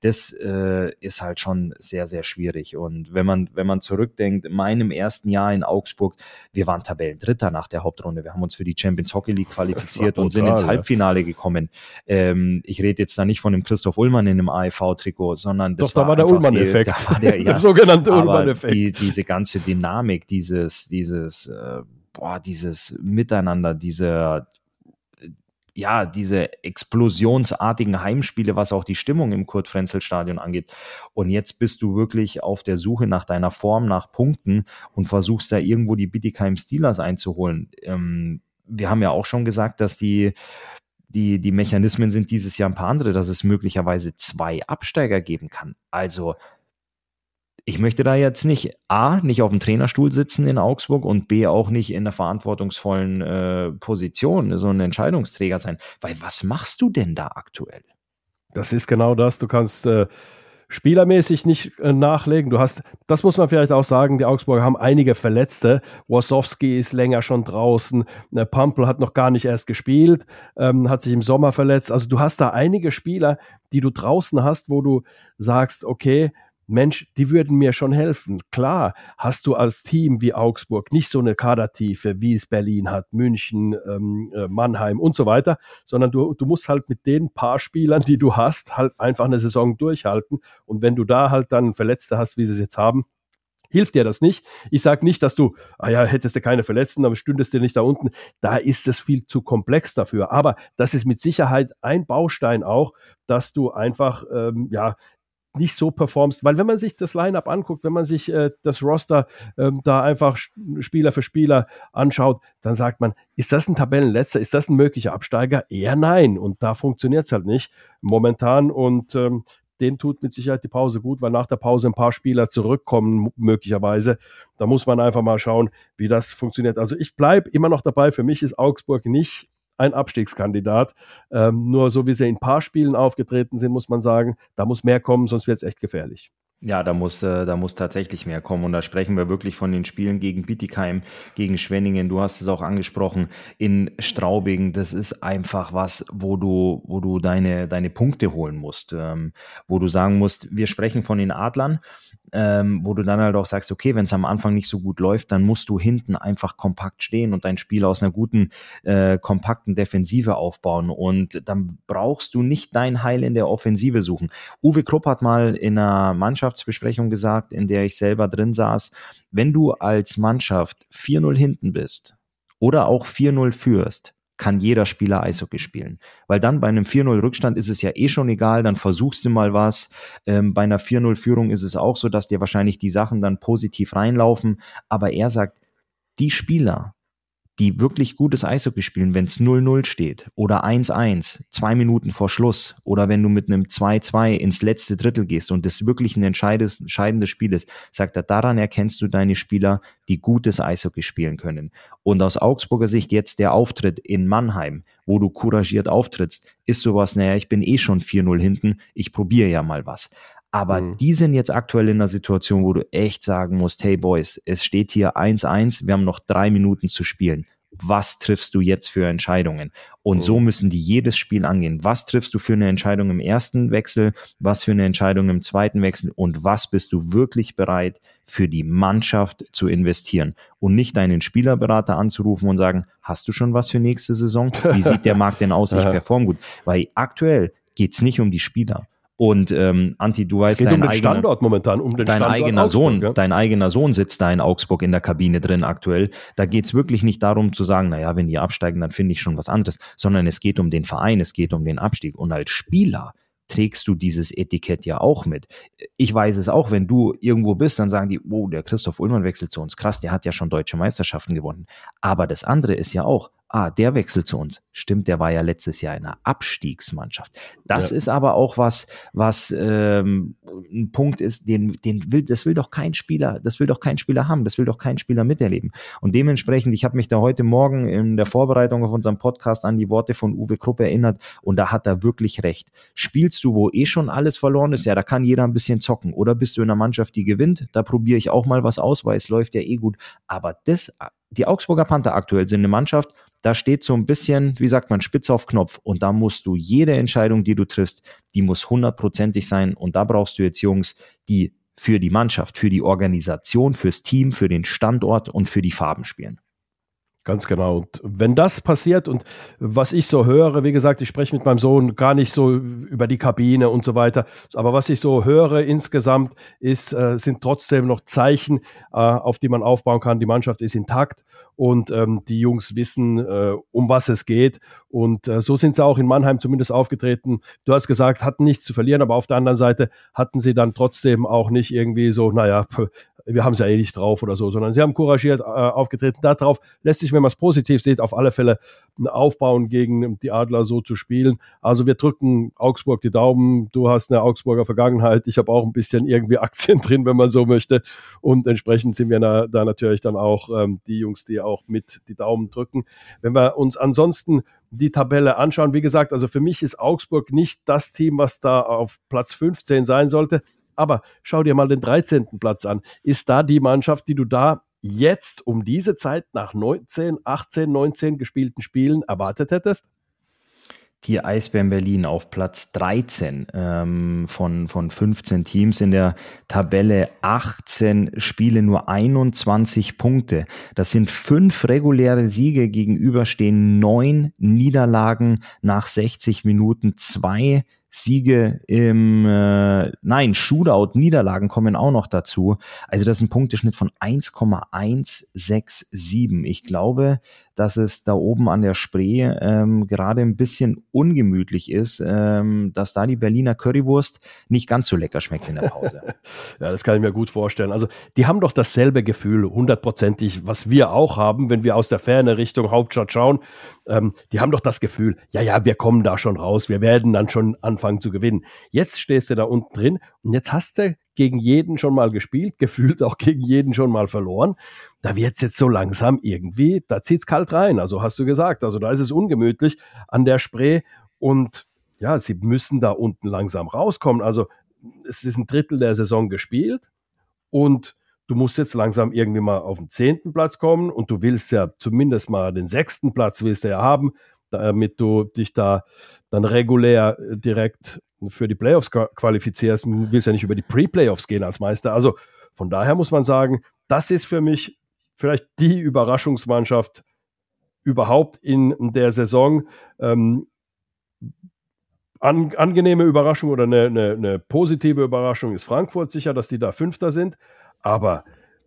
Das äh, ist halt schon sehr, sehr schwierig. Und wenn man, wenn man zurückdenkt, in meinem ersten Jahr in Augsburg, wir waren Tabellendritter nach der Hauptrunde. Wir haben uns für die Champions Hockey League qualifiziert und sind ins Halbfinale gekommen. Ähm, ich rede jetzt da nicht von dem Christoph Ullmann in einem AEV-Trikot, sondern das Doch, war, da war der Ullmann-Effekt. [LAUGHS] Der, ja, der sogenannte Ullmann-Effekt. Die, diese ganze Dynamik, dieses, dieses äh, boah, dieses Miteinander, diese, ja, diese explosionsartigen Heimspiele, was auch die Stimmung im Kurt-Frenzel-Stadion angeht. Und jetzt bist du wirklich auf der Suche nach deiner Form, nach Punkten und versuchst da irgendwo die Bittigheim Steelers einzuholen. Ähm, wir haben ja auch schon gesagt, dass die, die, die Mechanismen sind dieses Jahr ein paar andere, dass es möglicherweise zwei Absteiger geben kann. Also ich möchte da jetzt nicht A, nicht auf dem Trainerstuhl sitzen in Augsburg und B, auch nicht in einer verantwortungsvollen äh, Position, so ein Entscheidungsträger sein. Weil was machst du denn da aktuell? Das ist genau das. Du kannst äh, spielermäßig nicht äh, nachlegen. Du hast, das muss man vielleicht auch sagen, die Augsburger haben einige Verletzte. Wasowski ist länger schon draußen. Äh, Pampel hat noch gar nicht erst gespielt, ähm, hat sich im Sommer verletzt. Also du hast da einige Spieler, die du draußen hast, wo du sagst, okay, Mensch, die würden mir schon helfen. Klar, hast du als Team wie Augsburg nicht so eine Kadertiefe, wie es Berlin hat, München, ähm, äh, Mannheim und so weiter, sondern du, du musst halt mit den paar Spielern, die du hast, halt einfach eine Saison durchhalten. Und wenn du da halt dann Verletzte hast, wie sie es jetzt haben, hilft dir das nicht. Ich sage nicht, dass du, ah ja, hättest du keine Verletzten, aber stündest du nicht da unten. Da ist es viel zu komplex dafür. Aber das ist mit Sicherheit ein Baustein auch, dass du einfach, ähm, ja, nicht so performst, weil wenn man sich das Lineup anguckt, wenn man sich äh, das Roster ähm, da einfach Spieler für Spieler anschaut, dann sagt man, ist das ein Tabellenletzter, ist das ein möglicher Absteiger? Eher nein und da funktioniert es halt nicht momentan und ähm, den tut mit Sicherheit die Pause gut, weil nach der Pause ein paar Spieler zurückkommen, möglicherweise. Da muss man einfach mal schauen, wie das funktioniert. Also ich bleibe immer noch dabei. Für mich ist Augsburg nicht ein Abstiegskandidat. Ähm, nur so wie sie in ein paar Spielen aufgetreten sind, muss man sagen, da muss mehr kommen, sonst wird es echt gefährlich. Ja, da muss, äh, da muss tatsächlich mehr kommen. Und da sprechen wir wirklich von den Spielen gegen Bietigheim, gegen Schwenningen. Du hast es auch angesprochen, in Straubing. Das ist einfach was, wo du, wo du deine, deine Punkte holen musst. Ähm, wo du sagen musst, wir sprechen von den Adlern ähm, wo du dann halt auch sagst, okay, wenn es am Anfang nicht so gut läuft, dann musst du hinten einfach kompakt stehen und dein Spiel aus einer guten, äh, kompakten Defensive aufbauen. Und dann brauchst du nicht dein Heil in der Offensive suchen. Uwe Krupp hat mal in einer Mannschaftsbesprechung gesagt, in der ich selber drin saß, wenn du als Mannschaft 4-0 hinten bist oder auch 4-0 führst, kann jeder Spieler Eishockey spielen. Weil dann bei einem 4-0 Rückstand ist es ja eh schon egal, dann versuchst du mal was. Ähm, bei einer 4-0 Führung ist es auch so, dass dir wahrscheinlich die Sachen dann positiv reinlaufen. Aber er sagt, die Spieler, die wirklich gutes Eishockey spielen, wenn es 0-0 steht oder 1-1, zwei Minuten vor Schluss oder wenn du mit einem 2-2 ins letzte Drittel gehst und das wirklich ein entscheidendes Spiel ist, sagt er, daran erkennst du deine Spieler, die gutes Eishockey spielen können. Und aus Augsburger Sicht jetzt der Auftritt in Mannheim, wo du couragiert auftrittst, ist sowas, naja, ich bin eh schon 4-0 hinten, ich probiere ja mal was. Aber mhm. die sind jetzt aktuell in einer Situation, wo du echt sagen musst, hey Boys, es steht hier 1-1, wir haben noch drei Minuten zu spielen. Was triffst du jetzt für Entscheidungen? Und mhm. so müssen die jedes Spiel angehen. Was triffst du für eine Entscheidung im ersten Wechsel? Was für eine Entscheidung im zweiten Wechsel? Und was bist du wirklich bereit für die Mannschaft zu investieren? Und nicht deinen Spielerberater anzurufen und sagen, hast du schon was für nächste Saison? Wie sieht der [LAUGHS] Markt denn aus? Ich perform gut. Weil aktuell geht's nicht um die Spieler. Und ähm, Anti, du weißt, es geht dein um den eigener, Standort momentan, um den dein Standort eigener Augsburg, Sohn, ja? dein eigener Sohn sitzt da in Augsburg in der Kabine drin aktuell. Da geht's wirklich nicht darum zu sagen, naja, wenn die absteigen, dann finde ich schon was anderes, sondern es geht um den Verein, es geht um den Abstieg. Und als Spieler trägst du dieses Etikett ja auch mit. Ich weiß es auch, wenn du irgendwo bist, dann sagen die, oh, der Christoph Ullmann wechselt zu uns. Krass, der hat ja schon deutsche Meisterschaften gewonnen. Aber das andere ist ja auch, ah, der wechselt zu uns. Stimmt, der war ja letztes Jahr in einer Abstiegsmannschaft. Das ja. ist aber auch was, was ähm, ein Punkt ist, den, den will, das will doch kein Spieler, das will doch kein Spieler haben, das will doch kein Spieler miterleben. Und dementsprechend, ich habe mich da heute Morgen in der Vorbereitung auf unserem Podcast an die Worte von Uwe Krupp erinnert und da hat er wirklich recht. Spielst du, wo eh schon alles verloren ist, ja, da kann jeder ein bisschen zocken. Oder bist du in einer Mannschaft, die gewinnt, da probiere ich auch mal was aus, weil es läuft ja eh gut. Aber das, die Augsburger Panther aktuell sind eine Mannschaft, da steht so ein bisschen, wie sagt man, spitz auf Knopf. Und da musst du jede Entscheidung, die du triffst, die muss hundertprozentig sein. Und da brauchst du jetzt Jungs, die für die Mannschaft, für die Organisation, fürs Team, für den Standort und für die Farben spielen. Ganz genau. Und wenn das passiert und was ich so höre, wie gesagt, ich spreche mit meinem Sohn gar nicht so über die Kabine und so weiter, aber was ich so höre insgesamt ist, äh, sind trotzdem noch Zeichen, äh, auf die man aufbauen kann. Die Mannschaft ist intakt und ähm, die Jungs wissen, äh, um was es geht. Und äh, so sind sie auch in Mannheim zumindest aufgetreten. Du hast gesagt, hatten nichts zu verlieren, aber auf der anderen Seite hatten sie dann trotzdem auch nicht irgendwie so, naja, wir haben es ja eh nicht drauf oder so, sondern sie haben couragiert äh, aufgetreten. Darauf lässt sich, wenn man es positiv sieht, auf alle Fälle aufbauen, gegen die Adler so zu spielen. Also wir drücken Augsburg die Daumen. Du hast eine Augsburger Vergangenheit. Ich habe auch ein bisschen irgendwie [LAUGHS] Aktien drin, wenn man so möchte. Und entsprechend sind wir da, da natürlich dann auch ähm, die Jungs, die auch mit die Daumen drücken. Wenn wir uns ansonsten die Tabelle anschauen, wie gesagt, also für mich ist Augsburg nicht das Team, was da auf Platz 15 sein sollte. Aber schau dir mal den 13. Platz an. Ist da die Mannschaft, die du da jetzt um diese Zeit nach 19, 18, 19 gespielten Spielen erwartet hättest? die Eisbären Berlin auf Platz 13 ähm, von, von 15 Teams in der Tabelle. 18 Spiele, nur 21 Punkte. Das sind fünf reguläre Siege gegenüberstehen neun Niederlagen nach 60 Minuten, zwei Siege im, äh, nein, Shootout-Niederlagen kommen auch noch dazu. Also das ist ein Punkteschnitt von 1,167. Ich glaube, dass es da oben an der Spree ähm, gerade ein bisschen ungemütlich ist, ähm, dass da die Berliner Currywurst nicht ganz so lecker schmeckt in der Pause. [LAUGHS] ja, das kann ich mir gut vorstellen. Also die haben doch dasselbe Gefühl, hundertprozentig, was wir auch haben, wenn wir aus der Ferne Richtung Hauptstadt schauen. Ähm, die haben doch das Gefühl, ja, ja, wir kommen da schon raus, wir werden dann schon anfangen zu gewinnen. Jetzt stehst du da unten drin und jetzt hast du gegen jeden schon mal gespielt, [LAUGHS] gefühlt auch gegen jeden schon mal verloren. Da wird es jetzt so langsam irgendwie, da zieht es kalt rein. Also hast du gesagt, also da ist es ungemütlich an der Spree und ja, sie müssen da unten langsam rauskommen. Also es ist ein Drittel der Saison gespielt und du musst jetzt langsam irgendwie mal auf den zehnten Platz kommen und du willst ja zumindest mal den sechsten Platz willst du ja haben, damit du dich da dann regulär direkt für die Playoffs qualifizierst. Du willst ja nicht über die Pre-Playoffs gehen als Meister. Also von daher muss man sagen, das ist für mich vielleicht die Überraschungsmannschaft überhaupt in der Saison. Ähm, an, angenehme Überraschung oder eine, eine, eine, positive Überraschung ist Frankfurt sicher, dass die da Fünfter sind. Aber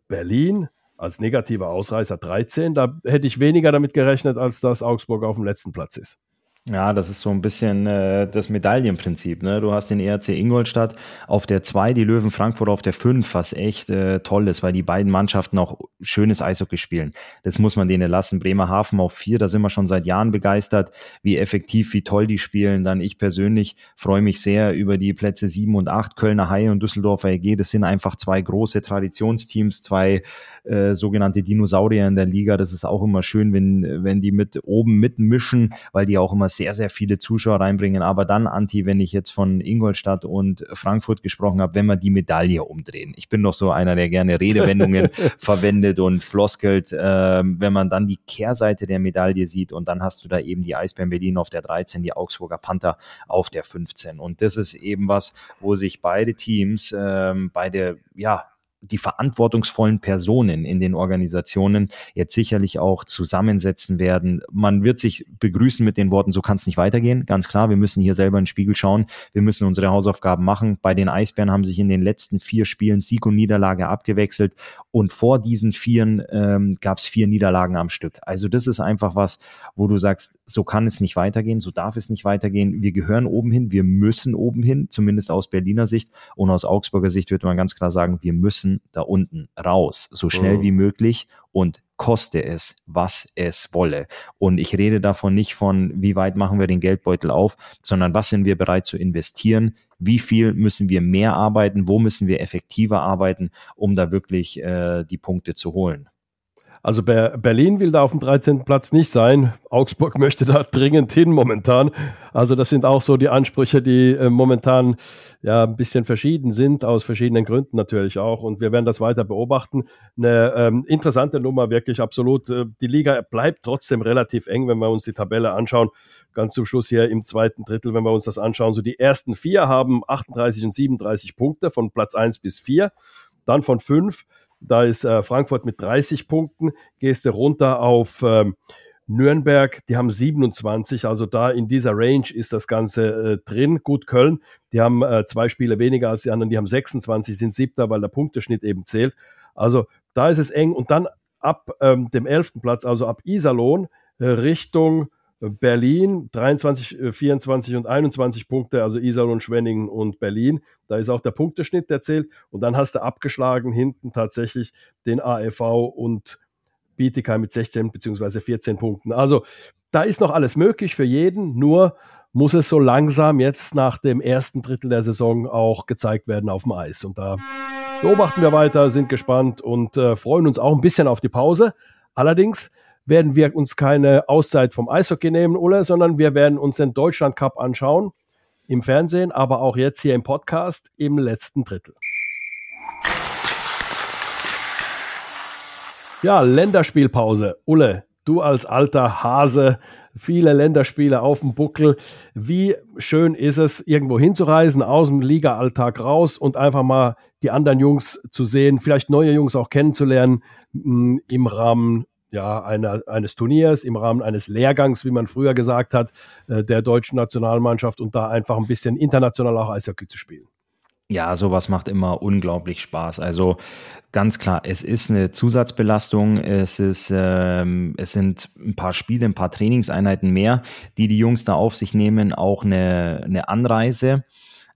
Berlin als negativer Ausreißer 13, da hätte ich weniger damit gerechnet, als dass Augsburg auf dem letzten Platz ist. Ja, das ist so ein bisschen äh, das Medaillenprinzip. Ne? Du hast den ERC Ingolstadt auf der 2, die Löwen Frankfurt auf der 5, was echt äh, toll ist, weil die beiden Mannschaften auch schönes Eishockey spielen. Das muss man denen lassen. Bremerhaven auf 4, da sind wir schon seit Jahren begeistert, wie effektiv, wie toll die spielen. Dann ich persönlich freue mich sehr über die Plätze 7 und 8, Kölner Haie und Düsseldorfer EG. Das sind einfach zwei große Traditionsteams, zwei äh, sogenannte Dinosaurier in der Liga. Das ist auch immer schön, wenn, wenn die mit oben mitmischen, weil die auch immer sehr, sehr viele Zuschauer reinbringen. Aber dann, Anti, wenn ich jetzt von Ingolstadt und Frankfurt gesprochen habe, wenn wir die Medaille umdrehen. Ich bin doch so einer, der gerne Redewendungen [LAUGHS] verwendet und floskelt. Äh, wenn man dann die Kehrseite der Medaille sieht und dann hast du da eben die Eisbären Berlin auf der 13, die Augsburger Panther auf der 15. Und das ist eben was, wo sich beide Teams, äh, beide, ja, die verantwortungsvollen Personen in den Organisationen jetzt sicherlich auch zusammensetzen werden. Man wird sich begrüßen mit den Worten, so kann es nicht weitergehen. Ganz klar, wir müssen hier selber in den Spiegel schauen. Wir müssen unsere Hausaufgaben machen. Bei den Eisbären haben sich in den letzten vier Spielen Sieg und Niederlage abgewechselt und vor diesen vieren ähm, gab es vier Niederlagen am Stück. Also das ist einfach was, wo du sagst, so kann es nicht weitergehen, so darf es nicht weitergehen. Wir gehören oben hin, wir müssen oben hin, zumindest aus Berliner Sicht und aus Augsburger Sicht würde man ganz klar sagen, wir müssen müssen da unten raus, so schnell mhm. wie möglich und koste es, was es wolle. Und ich rede davon nicht von, wie weit machen wir den Geldbeutel auf, sondern was sind wir bereit zu investieren, wie viel müssen wir mehr arbeiten, wo müssen wir effektiver arbeiten, um da wirklich äh, die Punkte zu holen. Also Berlin will da auf dem 13. Platz nicht sein. Augsburg [LAUGHS] möchte da dringend hin momentan. Also das sind auch so die Ansprüche, die äh, momentan ja ein bisschen verschieden sind, aus verschiedenen Gründen natürlich auch. Und wir werden das weiter beobachten. Eine ähm, interessante Nummer, wirklich absolut. Äh, die Liga bleibt trotzdem relativ eng, wenn wir uns die Tabelle anschauen. Ganz zum Schluss hier im zweiten Drittel, wenn wir uns das anschauen. So die ersten vier haben 38 und 37 Punkte von Platz 1 bis 4. Dann von 5 da ist äh, Frankfurt mit 30 Punkten. Gehst du runter auf ähm, Nürnberg, die haben 27, also da in dieser Range ist das Ganze äh, drin. Gut, Köln, die haben äh, zwei Spiele weniger als die anderen, die haben 26, sind siebter, weil der Punkteschnitt eben zählt. Also da ist es eng und dann ab ähm, dem elften Platz, also ab Iserlohn, äh, Richtung Berlin 23, 24 äh, und 21 Punkte, also Iserlohn, Schwenningen und Berlin. Da ist auch der Punkteschnitt, der zählt. Und dann hast du abgeschlagen hinten tatsächlich den AFV und Bietigheim mit 16 bzw. 14 Punkten. Also da ist noch alles möglich für jeden, nur muss es so langsam jetzt nach dem ersten Drittel der Saison auch gezeigt werden auf dem Eis. Und da beobachten wir weiter, sind gespannt und äh, freuen uns auch ein bisschen auf die Pause. Allerdings werden wir uns keine Auszeit vom Eishockey nehmen, Ulle, sondern wir werden uns den Deutschland Cup anschauen. Im Fernsehen, aber auch jetzt hier im Podcast im letzten Drittel. Ja, Länderspielpause. Ulle, du als alter Hase, viele Länderspiele auf dem Buckel. Wie schön ist es, irgendwo hinzureisen, aus dem Liga-Alltag raus und einfach mal die anderen Jungs zu sehen, vielleicht neue Jungs auch kennenzulernen mm, im Rahmen ja, eine, eines Turniers, im Rahmen eines Lehrgangs, wie man früher gesagt hat, äh, der deutschen Nationalmannschaft und da einfach ein bisschen international auch Eishockey zu spielen. Ja, sowas macht immer unglaublich Spaß. Also ganz klar, es ist eine Zusatzbelastung. Es ist, ähm, es sind ein paar Spiele, ein paar Trainingseinheiten mehr, die die Jungs da auf sich nehmen. Auch eine, eine Anreise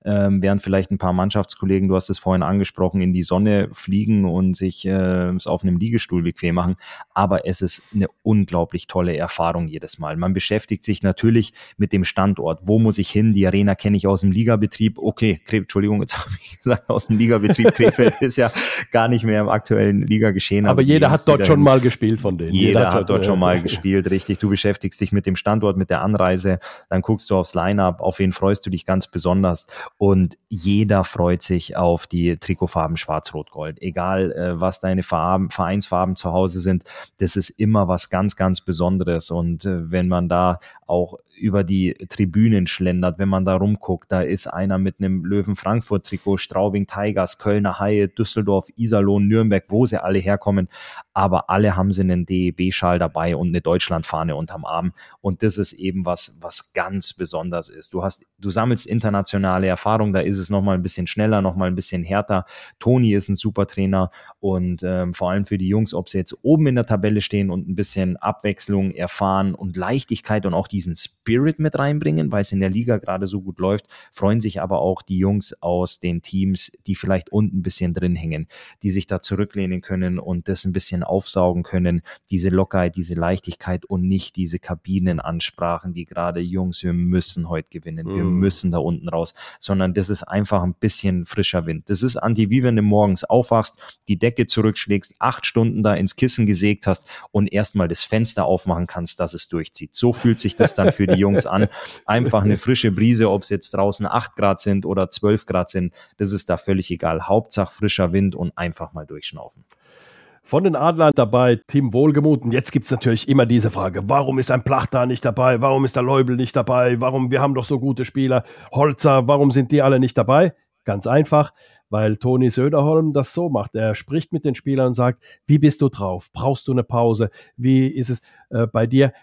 ähm, während vielleicht ein paar Mannschaftskollegen, du hast es vorhin angesprochen, in die Sonne fliegen und sich äh, auf einem Liegestuhl bequem machen. Aber es ist eine unglaublich tolle Erfahrung jedes Mal. Man beschäftigt sich natürlich mit dem Standort. Wo muss ich hin? Die Arena kenne ich aus dem Ligabetrieb. Okay, Entschuldigung, jetzt [LAUGHS] habe ich gesagt, aus dem Ligabetrieb Krefeld ist ja gar nicht mehr im aktuellen Ligageschehen. Aber, aber jeder hat dort schon mal gespielt von denen. Jeder, jeder hat dort schon mal gespielt, richtig. Du beschäftigst dich mit dem Standort, mit der Anreise, dann guckst du aufs Line-Up, auf wen freust du dich ganz besonders. Und jeder freut sich auf die Trikotfarben Schwarz-Rot-Gold. Egal, äh, was deine Farben, Vereinsfarben zu Hause sind, das ist immer was ganz, ganz Besonderes. Und äh, wenn man da auch über die Tribünen schlendert, wenn man da rumguckt, da ist einer mit einem Löwen-Frankfurt-Trikot, Straubing Tigers, Kölner Haie, Düsseldorf, Iserlohn, Nürnberg, wo sie alle herkommen, aber alle haben sie einen DEB-Schal dabei und eine Deutschlandfahne unterm Arm und das ist eben was, was ganz besonders ist. Du hast, du sammelst internationale Erfahrung, da ist es nochmal ein bisschen schneller, nochmal ein bisschen härter. Toni ist ein super Trainer und ähm, vor allem für die Jungs, ob sie jetzt oben in der Tabelle stehen und ein bisschen Abwechslung erfahren und Leichtigkeit und auch diesen Spirit mit reinbringen, weil es in der Liga gerade so gut läuft, freuen sich aber auch die Jungs aus den Teams, die vielleicht unten ein bisschen drin hängen, die sich da zurücklehnen können und das ein bisschen aufsaugen können, diese Lockerheit, diese Leichtigkeit und nicht diese Kabinenansprachen, die gerade Jungs, wir müssen heute gewinnen, wir mm. müssen da unten raus, sondern das ist einfach ein bisschen frischer Wind. Das ist anti wie wenn du morgens aufwachst, die Decke zurückschlägst, acht Stunden da ins Kissen gesägt hast und erstmal das Fenster aufmachen kannst, dass es durchzieht. So fühlt sich das dann für die Jungs an. Einfach eine frische Brise, ob es jetzt draußen acht Grad sind oder zwölf Grad sind, das ist da völlig egal. Hauptsache frischer Wind und einfach mal durchschnaufen. Von den Adlern dabei Tim Wohlgemut. Und jetzt gibt es natürlich immer diese Frage, warum ist ein Plachta nicht dabei? Warum ist der Leubel nicht dabei? Warum, wir haben doch so gute Spieler. Holzer, warum sind die alle nicht dabei? Ganz einfach, weil Toni Söderholm das so macht. Er spricht mit den Spielern und sagt, wie bist du drauf? Brauchst du eine Pause? Wie ist es äh, bei dir?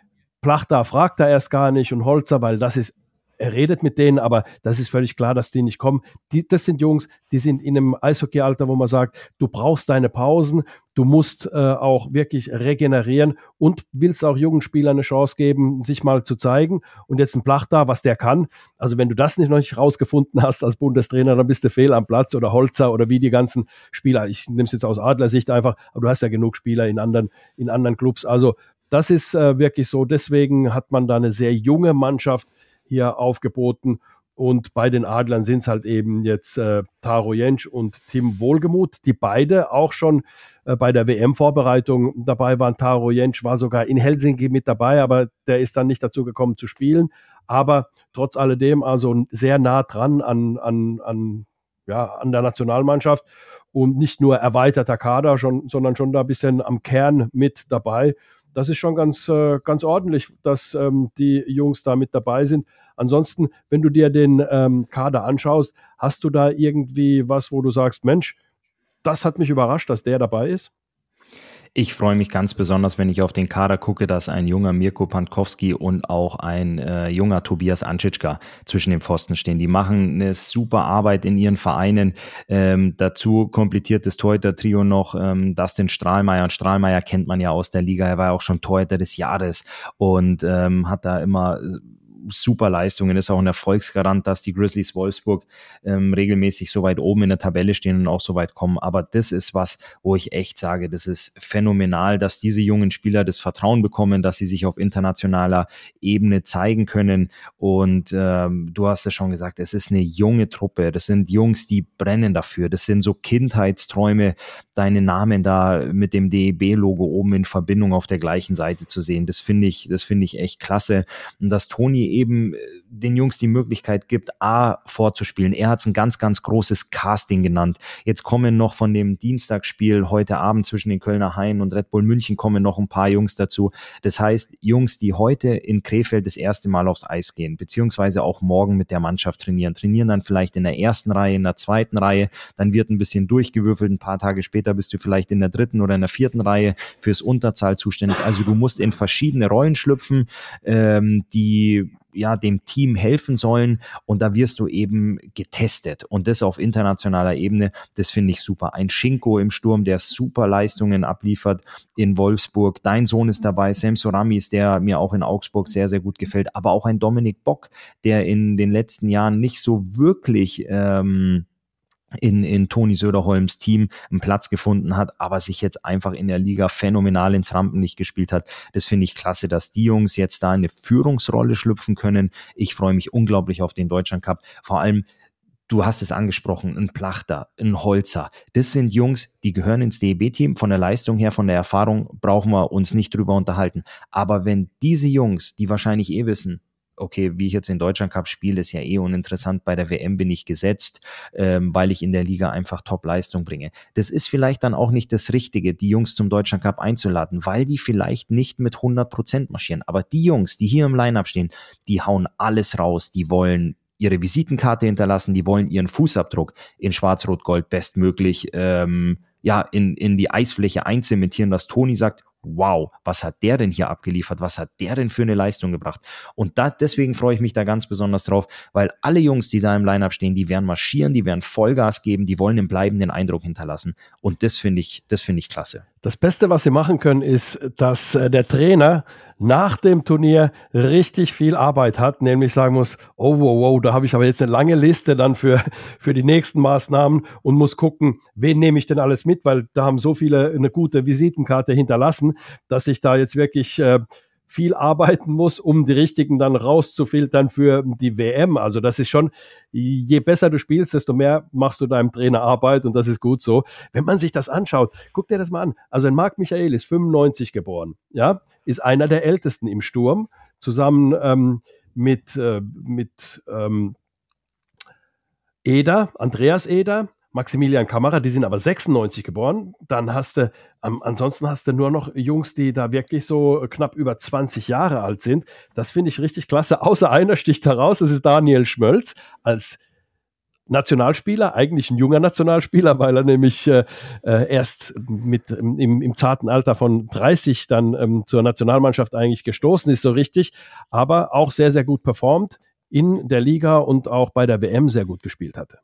Plachta fragt er erst gar nicht und Holzer, weil das ist er redet mit denen, aber das ist völlig klar, dass die nicht kommen. Die, das sind Jungs, die sind in einem Eishockey-Alter, wo man sagt, du brauchst deine Pausen, du musst äh, auch wirklich regenerieren und willst auch jungen Spielern eine Chance geben, sich mal zu zeigen. Und jetzt ein Plach da, was der kann. Also wenn du das nicht noch nicht rausgefunden hast als Bundestrainer, dann bist du fehl am Platz oder Holzer oder wie die ganzen Spieler. Ich nehme es jetzt aus Adlersicht einfach, aber du hast ja genug Spieler in anderen, in anderen Clubs. Also das ist äh, wirklich so. Deswegen hat man da eine sehr junge Mannschaft, hier aufgeboten. Und bei den Adlern sind es halt eben jetzt äh, Taro Jentsch und Tim Wohlgemuth, die beide auch schon äh, bei der WM-Vorbereitung dabei waren. Taro Jentsch war sogar in Helsinki mit dabei, aber der ist dann nicht dazu gekommen zu spielen. Aber trotz alledem also sehr nah dran an, an, an, ja, an der Nationalmannschaft und nicht nur erweiterter Kader, schon, sondern schon da ein bisschen am Kern mit dabei das ist schon ganz, äh, ganz ordentlich, dass ähm, die Jungs da mit dabei sind. Ansonsten, wenn du dir den ähm, Kader anschaust, hast du da irgendwie was, wo du sagst, Mensch, das hat mich überrascht, dass der dabei ist? Ich freue mich ganz besonders, wenn ich auf den Kader gucke, dass ein junger Mirko Pankowski und auch ein äh, junger Tobias Anschitschka zwischen den Pfosten stehen. Die machen eine super Arbeit in ihren Vereinen. Ähm, dazu komplettiert das Torhüter-Trio noch ähm, Dustin Strahlmeier. Und Strahlmeier kennt man ja aus der Liga. Er war ja auch schon Torhüter des Jahres und ähm, hat da immer super Leistungen, ist auch ein Erfolgsgarant, dass die Grizzlies Wolfsburg ähm, regelmäßig so weit oben in der Tabelle stehen und auch so weit kommen. Aber das ist was, wo ich echt sage, das ist phänomenal, dass diese jungen Spieler das Vertrauen bekommen, dass sie sich auf internationaler Ebene zeigen können. Und ähm, du hast es schon gesagt, es ist eine junge Truppe. Das sind Jungs, die brennen dafür. Das sind so Kindheitsträume, deine Namen da mit dem DEB-Logo oben in Verbindung auf der gleichen Seite zu sehen. Das finde ich, das finde ich echt klasse. Und dass Toni eben äh, den Jungs die Möglichkeit gibt, A, vorzuspielen. Er hat es ein ganz, ganz großes Casting genannt. Jetzt kommen noch von dem Dienstagsspiel heute Abend zwischen den Kölner Haien und Red Bull München kommen noch ein paar Jungs dazu. Das heißt, Jungs, die heute in Krefeld das erste Mal aufs Eis gehen, beziehungsweise auch morgen mit der Mannschaft trainieren, trainieren dann vielleicht in der ersten Reihe, in der zweiten Reihe, dann wird ein bisschen durchgewürfelt, ein paar Tage später bist du vielleicht in der dritten oder in der vierten Reihe fürs Unterzahl zuständig. Also du musst in verschiedene Rollen schlüpfen, ähm, die ja dem Team helfen sollen und da wirst du eben getestet und das auf internationaler Ebene, das finde ich super. Ein Schinko im Sturm, der super Leistungen abliefert in Wolfsburg. Dein Sohn ist dabei, Sam Soramis, der mir auch in Augsburg sehr, sehr gut gefällt, aber auch ein Dominik Bock, der in den letzten Jahren nicht so wirklich ähm, in, in Toni Söderholms Team einen Platz gefunden hat, aber sich jetzt einfach in der Liga phänomenal ins Rampenlicht gespielt hat. Das finde ich klasse, dass die Jungs jetzt da eine Führungsrolle schlüpfen können. Ich freue mich unglaublich auf den Deutschland Cup. Vor allem, du hast es angesprochen, ein Plachter, ein Holzer. Das sind Jungs, die gehören ins DEB-Team. Von der Leistung her, von der Erfahrung brauchen wir uns nicht drüber unterhalten. Aber wenn diese Jungs, die wahrscheinlich eh wissen, okay, wie ich jetzt in Deutschland Cup spiele, ist ja eh uninteressant. Bei der WM bin ich gesetzt, ähm, weil ich in der Liga einfach Top-Leistung bringe. Das ist vielleicht dann auch nicht das Richtige, die Jungs zum Deutschland Cup einzuladen, weil die vielleicht nicht mit 100 Prozent marschieren. Aber die Jungs, die hier im Line-Up stehen, die hauen alles raus, die wollen ihre Visitenkarte hinterlassen, die wollen ihren Fußabdruck in Schwarz-Rot-Gold bestmöglich ähm, ja, in, in die Eisfläche einzementieren, dass Toni sagt, wow, was hat der denn hier abgeliefert? Was hat der denn für eine Leistung gebracht? Und da, deswegen freue ich mich da ganz besonders drauf, weil alle Jungs, die da im Lineup stehen, die werden marschieren, die werden Vollgas geben, die wollen den bleibenden Eindruck hinterlassen. Und das finde ich, das finde ich klasse. Das Beste, was sie machen können, ist, dass äh, der Trainer nach dem Turnier richtig viel Arbeit hat, nämlich sagen muss, oh, wow, wow, da habe ich aber jetzt eine lange Liste dann für, [LAUGHS] für die nächsten Maßnahmen und muss gucken, wen nehme ich denn alles mit, weil da haben so viele eine gute Visitenkarte hinterlassen, dass ich da jetzt wirklich äh, viel arbeiten muss, um die richtigen dann rauszufiltern für die WM. Also das ist schon, je besser du spielst, desto mehr machst du deinem Trainer Arbeit und das ist gut so. Wenn man sich das anschaut, guck dir das mal an. Also ein Marc Michael ist 95 geboren, ja, ist einer der ältesten im Sturm, zusammen ähm, mit, äh, mit ähm, Eder, Andreas Eder, Maximilian Kamera, die sind aber 96 geboren. Dann hast du, ähm, ansonsten hast du nur noch Jungs, die da wirklich so knapp über 20 Jahre alt sind. Das finde ich richtig klasse. Außer einer sticht heraus, das ist Daniel Schmölz als Nationalspieler, eigentlich ein junger Nationalspieler, weil er nämlich äh, äh erst mit im, im zarten Alter von 30 dann ähm, zur Nationalmannschaft eigentlich gestoßen ist, so richtig, aber auch sehr, sehr gut performt in der Liga und auch bei der WM sehr gut gespielt hatte.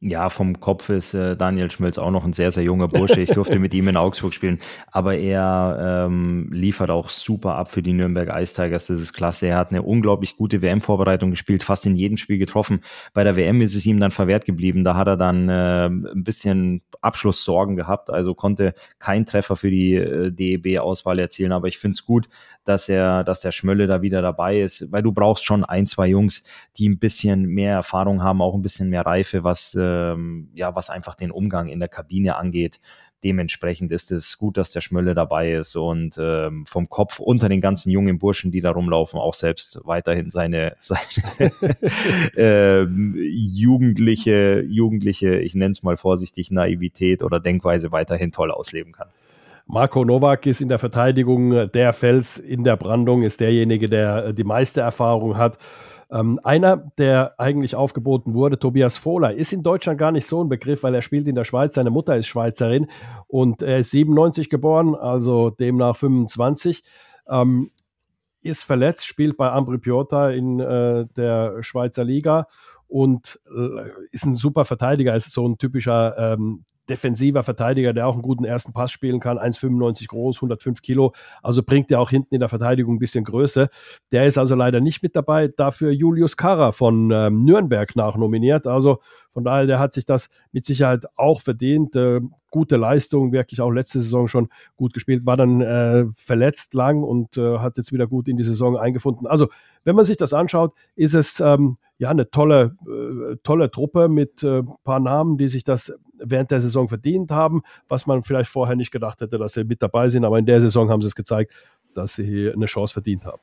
Ja, vom Kopf ist äh, Daniel Schmölz auch noch ein sehr, sehr junger Bursche. Ich durfte mit ihm in Augsburg spielen, aber er ähm, liefert auch super ab für die Nürnberg Ice Tigers. Das ist klasse. Er hat eine unglaublich gute WM-Vorbereitung gespielt, fast in jedem Spiel getroffen. Bei der WM ist es ihm dann verwehrt geblieben. Da hat er dann äh, ein bisschen Abschlusssorgen gehabt, also konnte kein Treffer für die äh, DEB-Auswahl erzielen. Aber ich finde es gut, dass er, dass der Schmölle da wieder dabei ist, weil du brauchst schon ein, zwei Jungs, die ein bisschen mehr Erfahrung haben, auch ein bisschen mehr Reife, was äh, ähm, ja, was einfach den Umgang in der Kabine angeht. Dementsprechend ist es gut, dass der Schmölle dabei ist und ähm, vom Kopf unter den ganzen jungen Burschen, die da rumlaufen, auch selbst weiterhin seine, [LAUGHS] seine [LAUGHS] ähm, jugendliche, jugendliche, ich nenne es mal vorsichtig, Naivität oder Denkweise weiterhin toll ausleben kann. Marco Nowak ist in der Verteidigung der Fels in der Brandung, ist derjenige, der die meiste Erfahrung hat. Ähm, einer, der eigentlich aufgeboten wurde, Tobias Fohler, ist in Deutschland gar nicht so ein Begriff, weil er spielt in der Schweiz. Seine Mutter ist Schweizerin und er ist 97 geboren, also demnach 25. Ähm, ist verletzt, spielt bei Ambri Piotta in äh, der Schweizer Liga und äh, ist ein super Verteidiger, ist so ein typischer ähm, defensiver Verteidiger, der auch einen guten ersten Pass spielen kann, 1,95 groß, 105 Kilo, also bringt er auch hinten in der Verteidigung ein bisschen Größe. Der ist also leider nicht mit dabei, dafür Julius Karrer von ähm, Nürnberg nachnominiert, also von daher, der hat sich das mit Sicherheit auch verdient. Äh, gute Leistung, wirklich auch letzte Saison schon gut gespielt, war dann äh, verletzt lang und äh, hat jetzt wieder gut in die Saison eingefunden. Also, wenn man sich das anschaut, ist es ähm, ja eine tolle, äh, tolle Truppe mit ein äh, paar Namen, die sich das während der Saison verdient haben, was man vielleicht vorher nicht gedacht hätte, dass sie mit dabei sind. Aber in der Saison haben sie es gezeigt, dass sie eine Chance verdient haben.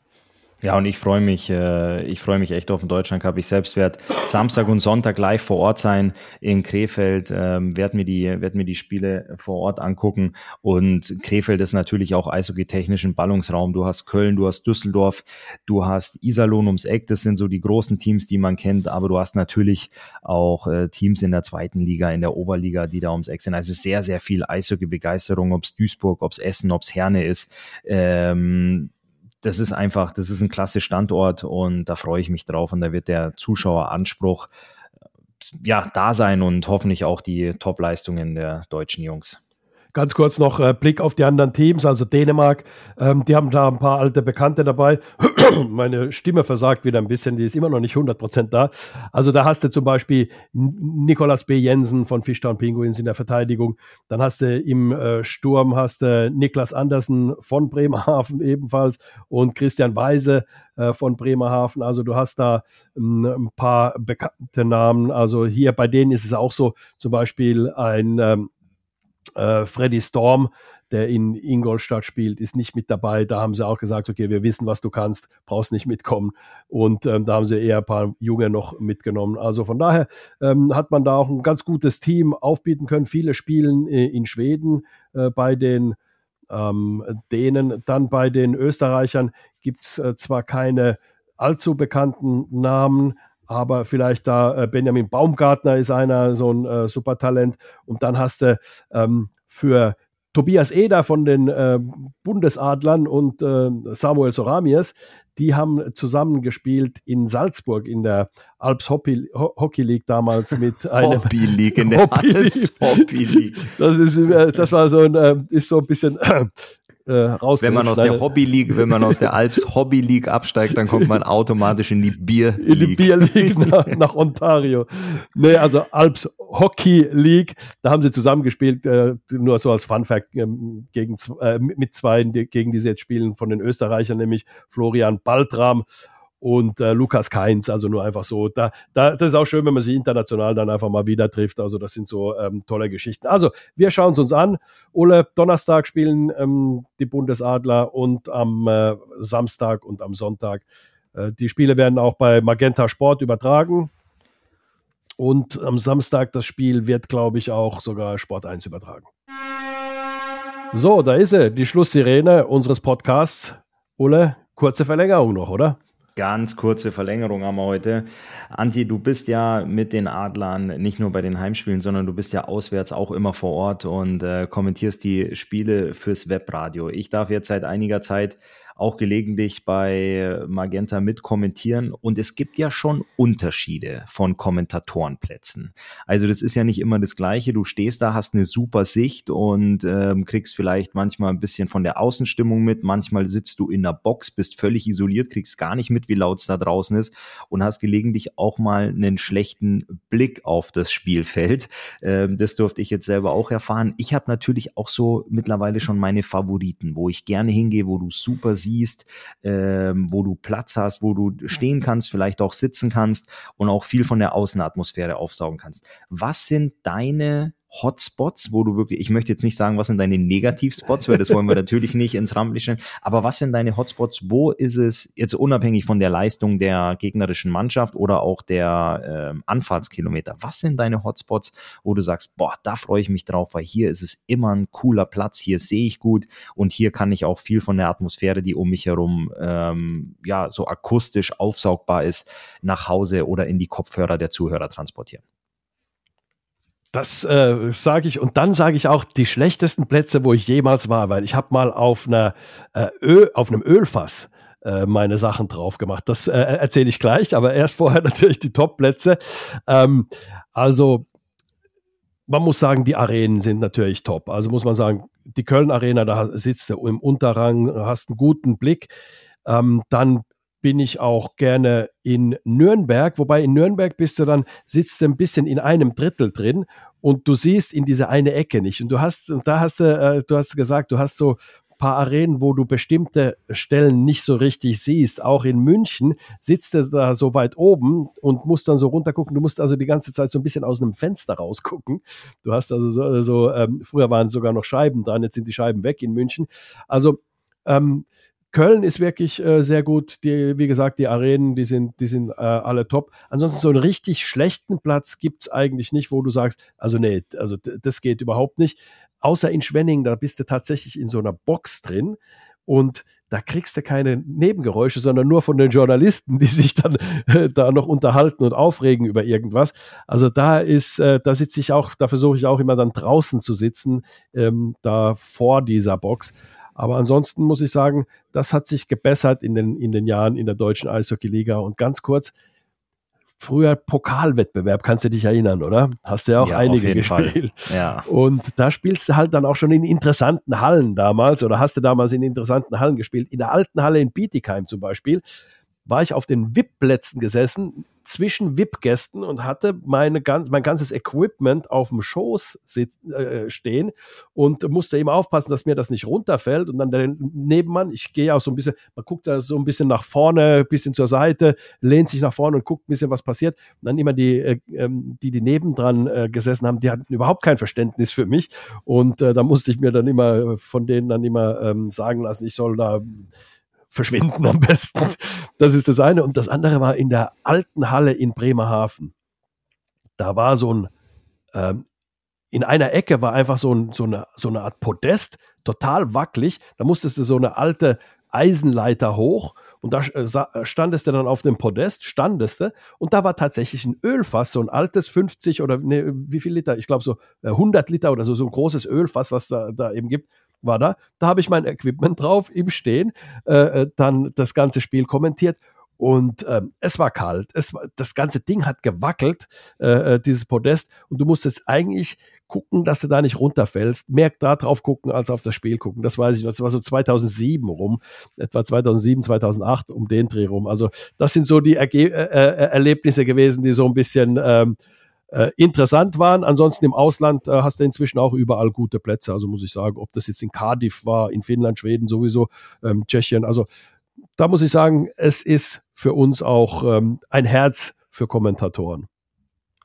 Ja, und ich freue mich, äh, ich freue mich echt auf den Deutschland Cup. Ich selbst werde Samstag und Sonntag live vor Ort sein in Krefeld, ähm, werde mir die, werde mir die Spiele vor Ort angucken. Und Krefeld ist natürlich auch eishockey-technischen Ballungsraum. Du hast Köln, du hast Düsseldorf, du hast Iserlohn ums Eck. Das sind so die großen Teams, die man kennt. Aber du hast natürlich auch äh, Teams in der zweiten Liga, in der Oberliga, die da ums Eck sind. Also sehr, sehr viel Eishockey-Begeisterung, ob es Duisburg, ob es Essen, ob es Herne ist. Ähm, das ist einfach, das ist ein klasse Standort und da freue ich mich drauf und da wird der Zuschaueranspruch äh, ja da sein und hoffentlich auch die Top-Leistungen der deutschen Jungs. Ganz kurz noch äh, Blick auf die anderen Teams, also Dänemark, ähm, die haben da ein paar alte Bekannte dabei. [CLEARS THROAT] Meine Stimme versagt wieder ein bisschen, die ist immer noch nicht 100% da. Also da hast du zum Beispiel Nikolas B. Jensen von Fischtown Pinguins in der Verteidigung. Dann hast du im äh, Sturm hast du Niklas Andersen von Bremerhaven [LAUGHS] ebenfalls und Christian Weise äh, von Bremerhaven. Also du hast da ähm, ein paar bekannte Namen. Also hier bei denen ist es auch so, zum Beispiel ein ähm, äh, Freddy Storm, der in Ingolstadt spielt, ist nicht mit dabei. Da haben sie auch gesagt, okay, wir wissen, was du kannst, brauchst nicht mitkommen. Und ähm, da haben sie eher ein paar Junge noch mitgenommen. Also von daher ähm, hat man da auch ein ganz gutes Team aufbieten können. Viele spielen äh, in Schweden äh, bei den ähm, Dänen. Dann bei den Österreichern gibt es äh, zwar keine allzu bekannten Namen, aber vielleicht da äh, Benjamin Baumgartner ist einer, so ein äh, Supertalent. Und dann hast du ähm, für Tobias Eder von den äh, Bundesadlern und äh, Samuel Soramies, die haben zusammen gespielt in Salzburg in der Alps Hockey, Hockey League damals mit [LAUGHS] einem Hobby League in der [LAUGHS] Hobby Alps Hockey League. Das ist äh, das war so ein äh, ist so ein bisschen äh, Wenn man aus der Hobby League, wenn man aus der [LAUGHS] Alps Hobby League absteigt, dann kommt man automatisch in die Bier League. In die Bier League nach, nach Ontario. Nee, also Alps Hockey League, da haben sie zusammengespielt, äh, nur so als Fun Fact, äh, gegen, äh, mit zwei, gegen die sie jetzt spielen, von den Österreichern, nämlich Florian Baltram und äh, Lukas Keins, also nur einfach so. Da, da, das ist auch schön, wenn man sie international dann einfach mal wieder trifft. Also das sind so ähm, tolle Geschichten. Also wir schauen es uns an. Ole, Donnerstag spielen ähm, die Bundesadler und am äh, Samstag und am Sonntag. Äh, die Spiele werden auch bei Magenta Sport übertragen. Und am Samstag das Spiel wird, glaube ich, auch sogar Sport 1 übertragen. So, da ist sie, die Schlusssirene unseres Podcasts. Ole, kurze Verlängerung noch, oder? Ganz kurze Verlängerung haben wir heute. Anti, du bist ja mit den Adlern nicht nur bei den Heimspielen, sondern du bist ja auswärts auch immer vor Ort und äh, kommentierst die Spiele fürs Webradio. Ich darf jetzt seit einiger Zeit auch gelegentlich bei Magenta mit. Und es gibt ja schon Unterschiede von Kommentatorenplätzen. Also das ist ja nicht immer das Gleiche. Du stehst da, hast eine super Sicht und ähm, kriegst vielleicht manchmal ein bisschen von der Außenstimmung mit. Manchmal sitzt du in der Box, bist völlig isoliert, kriegst gar nicht mit, wie laut es da draußen ist und hast gelegentlich auch mal einen schlechten Blick auf das Spielfeld. [LAUGHS] Ähm, das durfte ich jetzt selber auch erfahren. Ich habe natürlich auch so mittlerweile schon meine Favoriten, wo ich gerne hingehe, wo du super siehst, ähm, wo du Platz hast, wo du stehen kannst, vielleicht auch sitzen kannst und auch viel von der Außenatmosphäre aufsaugen kannst. Was sind deine Hotspots, wo du wirklich, ich möchte jetzt nicht sagen, was sind deine Negativspots, weil das wollen wir [LAUGHS] natürlich nicht ins Rampenlicht stellen, aber was sind deine Hotspots, wo ist es jetzt unabhängig von der Leistung der gegnerischen Mannschaft oder auch der äh, Anfahrtskilometer, was sind deine Hotspots, wo du sagst, boah, da freue ich mich drauf, weil hier ist es immer ein cooler Platz, hier sehe ich gut und hier kann ich auch viel von der Atmosphäre, die um mich herum ähm, ja so akustisch aufsaugbar ist, nach Hause oder in die Kopfhörer der Zuhörer transportieren. Das äh, sage ich und dann sage ich auch die schlechtesten Plätze, wo ich jemals war, weil ich habe mal auf einer äh, Öl, auf einem Ölfass äh, meine Sachen drauf gemacht. Das äh, erzähle ich gleich, aber erst vorher [LAUGHS] natürlich die Top-Plätze. Ähm, also man muss sagen, die Arenen sind natürlich top. Also muss man sagen, die Köln Arena, da sitzt du im Unterrang, hast einen guten Blick. Ähm, dann bin ich auch gerne in Nürnberg, wobei in Nürnberg bist du dann, sitzt du ein bisschen in einem Drittel drin und du siehst in diese eine Ecke nicht. Und du hast, und da hast du, äh, du hast gesagt, du hast so paar Arenen, wo du bestimmte Stellen nicht so richtig siehst. Auch in München sitzt du da so weit oben und musst dann so runtergucken. Du musst also die ganze Zeit so ein bisschen aus einem Fenster rausgucken. Du hast also so, so ähm, früher waren sogar noch Scheiben dran, jetzt sind die Scheiben weg in München. Also ähm, Köln ist wirklich äh, sehr gut. Die, wie gesagt, die Arenen, die sind, die sind äh, alle top. Ansonsten so einen richtig schlechten Platz gibt es eigentlich nicht, wo du sagst, also nee, also das geht überhaupt nicht. Außer in Schwenning, da bist du tatsächlich in so einer Box drin und da kriegst du keine Nebengeräusche, sondern nur von den Journalisten, die sich dann äh, da noch unterhalten und aufregen über irgendwas. Also da ist, äh, da sitze ich auch, da versuche ich auch immer dann draußen zu sitzen, ähm, da vor dieser Box. Aber ansonsten muss ich sagen, das hat sich gebessert in den, in den Jahren in der deutschen Eishockey-Liga. Und ganz kurz, früher Pokalwettbewerb, kannst du dich erinnern, oder? Hast du ja auch ja, einige gespielt. Ja. Und da spielst du halt dann auch schon in interessanten Hallen damals oder hast du damals in interessanten Hallen gespielt. In der alten Halle in Bietigheim zum Beispiel war ich auf den VIP-Plätzen gesessen, zwischen VIP-Gästen und hatte meine ganz, mein ganzes Equipment auf dem Schoß äh, stehen und musste eben aufpassen, dass mir das nicht runterfällt. Und dann der Nebenmann, ich gehe auch so ein bisschen, man guckt da so ein bisschen nach vorne, ein bisschen zur Seite, lehnt sich nach vorne und guckt ein bisschen, was passiert. Und dann immer die, äh, ähm, die, die nebendran äh, gesessen haben, die hatten überhaupt kein Verständnis für mich. Und äh, da musste ich mir dann immer von denen dann immer ähm, sagen lassen, ich soll da verschwinden am besten. Das ist das eine. Und das andere war in der alten Halle in Bremerhaven. Da war so ein, ähm, in einer Ecke war einfach so, ein, so, eine, so eine Art Podest, total wackelig. Da musstest du so eine alte Eisenleiter hoch und da äh, standest du dann auf dem Podest, standest du und da war tatsächlich ein Ölfass, so ein altes 50 oder ne, wie viel Liter? Ich glaube so 100 äh, Liter oder so, so ein großes Ölfass, was da, da eben gibt war da. Da habe ich mein Equipment drauf im Stehen, äh, äh, dann das ganze Spiel kommentiert. Und ähm, es war kalt. Es war, das ganze Ding hat gewackelt, äh, äh dieses Podest. Und du musstest eigentlich gucken, dass du da nicht runterfällst. Mehr da drauf gucken, als auf das Spiel gucken. Das weiß ich noch. Das war so 2007 rum. Etwa 2007, 2008 um den Dreh rum. Also das sind so die Erge äh, äh, Erlebnisse gewesen, die so ein bisschen... Ähm, äh, interessant waren. Ansonsten im Ausland äh, hast du inzwischen auch überall gute Plätze. Also muss ich sagen, ob das jetzt in Cardiff war, in Finnland, Schweden sowieso, ähm, Tschechien. Also da muss ich sagen, es ist für uns auch ähm, ein Herz für Kommentatoren.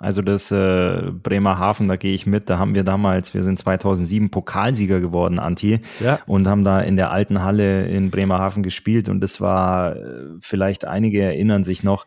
Also das äh, Bremerhaven, da gehe ich mit. Da haben wir damals, wir sind 2007 Pokalsieger geworden, Anti, ja. und haben da in der alten Halle in Bremerhaven gespielt. Und das war, äh, vielleicht einige erinnern sich noch,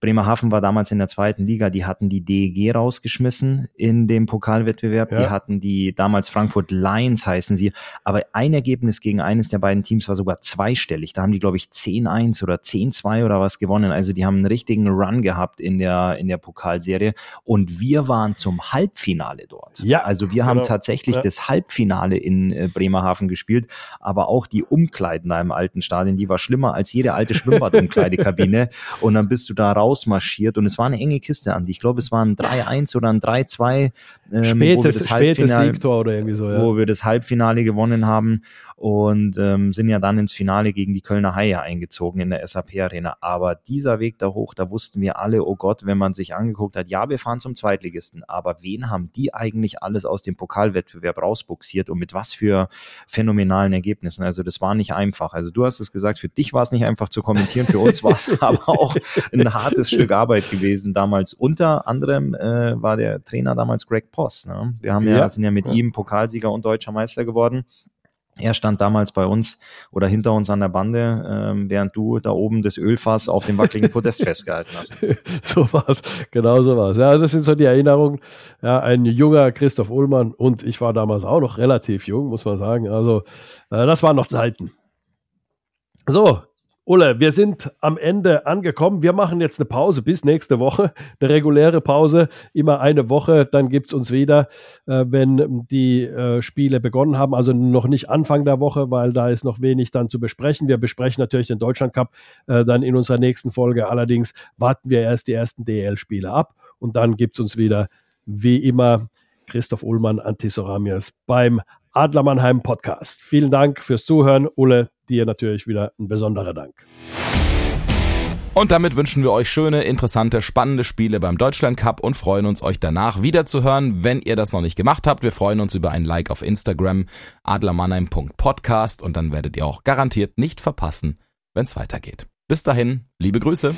Bremerhaven war damals in der zweiten Liga, die hatten die DEG rausgeschmissen in dem Pokalwettbewerb, ja. die hatten die damals Frankfurt Lions heißen sie, aber ein Ergebnis gegen eines der beiden Teams war sogar zweistellig. Da haben die, glaube ich, 10-1 oder 10-2 oder was gewonnen. Also die haben einen richtigen Run gehabt in der, in der Pokalserie und wir waren zum Halbfinale dort. Ja, also wir haben genau. tatsächlich ja. das Halbfinale in äh, Bremerhaven gespielt, aber auch die Umkleiden da im alten Stadion, die war schlimmer als jede alte Schwimmbadumkleidekabine [LAUGHS] und dann bist du da raus rausmarschiert und es war eine enge Kiste, Andi. Ich glaube, es war ein 3-1 oder ein 3-2. Ähm, spätes, spätes Siegtor oder irgendwie so, ja. Wo wir das Halbfinale gewonnen haben und ähm, sind ja dann ins Finale gegen die Kölner Haie eingezogen in der SAP Arena. Aber dieser Weg da hoch, da wussten wir alle, oh Gott, wenn man sich angeguckt hat, ja, wir fahren zum Zweitligisten, aber wen haben die eigentlich alles aus dem Pokalwettbewerb rausbuxiert und mit was für phänomenalen Ergebnissen? Also das war nicht einfach. Also du hast es gesagt, für dich war es nicht einfach zu kommentieren, für uns war es [LAUGHS] aber auch ein hartes Stück Arbeit gewesen damals. Unter anderem äh, war der Trainer damals Greg Poss. Ne? Wir haben ja, ja sind ja mit ja. ihm Pokalsieger und deutscher Meister geworden. Er stand damals bei uns oder hinter uns an der Bande, ähm, während du da oben das Ölfass auf dem wackeligen Podest [LAUGHS] festgehalten hast. [LAUGHS] so war's, genau so war's. Ja, das sind so die Erinnerungen. Ja, ein junger Christoph Ullmann und ich war damals auch noch relativ jung, muss man sagen. Also, äh, das waren noch Zeiten. So, Ulle, wir sind am Ende angekommen. Wir machen jetzt eine Pause bis nächste Woche. Eine reguläre Pause, immer eine Woche. Dann gibt es uns wieder, äh, wenn die äh, Spiele begonnen haben. Also noch nicht Anfang der Woche, weil da ist noch wenig dann zu besprechen. Wir besprechen natürlich den Deutschland Cup äh, dann in unserer nächsten Folge. Allerdings warten wir erst die ersten DL-Spiele ab und dann gibt es uns wieder, wie immer, Christoph Ullmann, Antisoramias beim Adler Mannheim Podcast. Vielen Dank fürs Zuhören. Ulle, dir natürlich wieder ein besonderer Dank. Und damit wünschen wir euch schöne, interessante, spannende Spiele beim Deutschland Cup und freuen uns, euch danach wieder zu hören, wenn ihr das noch nicht gemacht habt. Wir freuen uns über ein Like auf Instagram, adlermannheim.podcast und dann werdet ihr auch garantiert nicht verpassen, wenn es weitergeht. Bis dahin, liebe Grüße.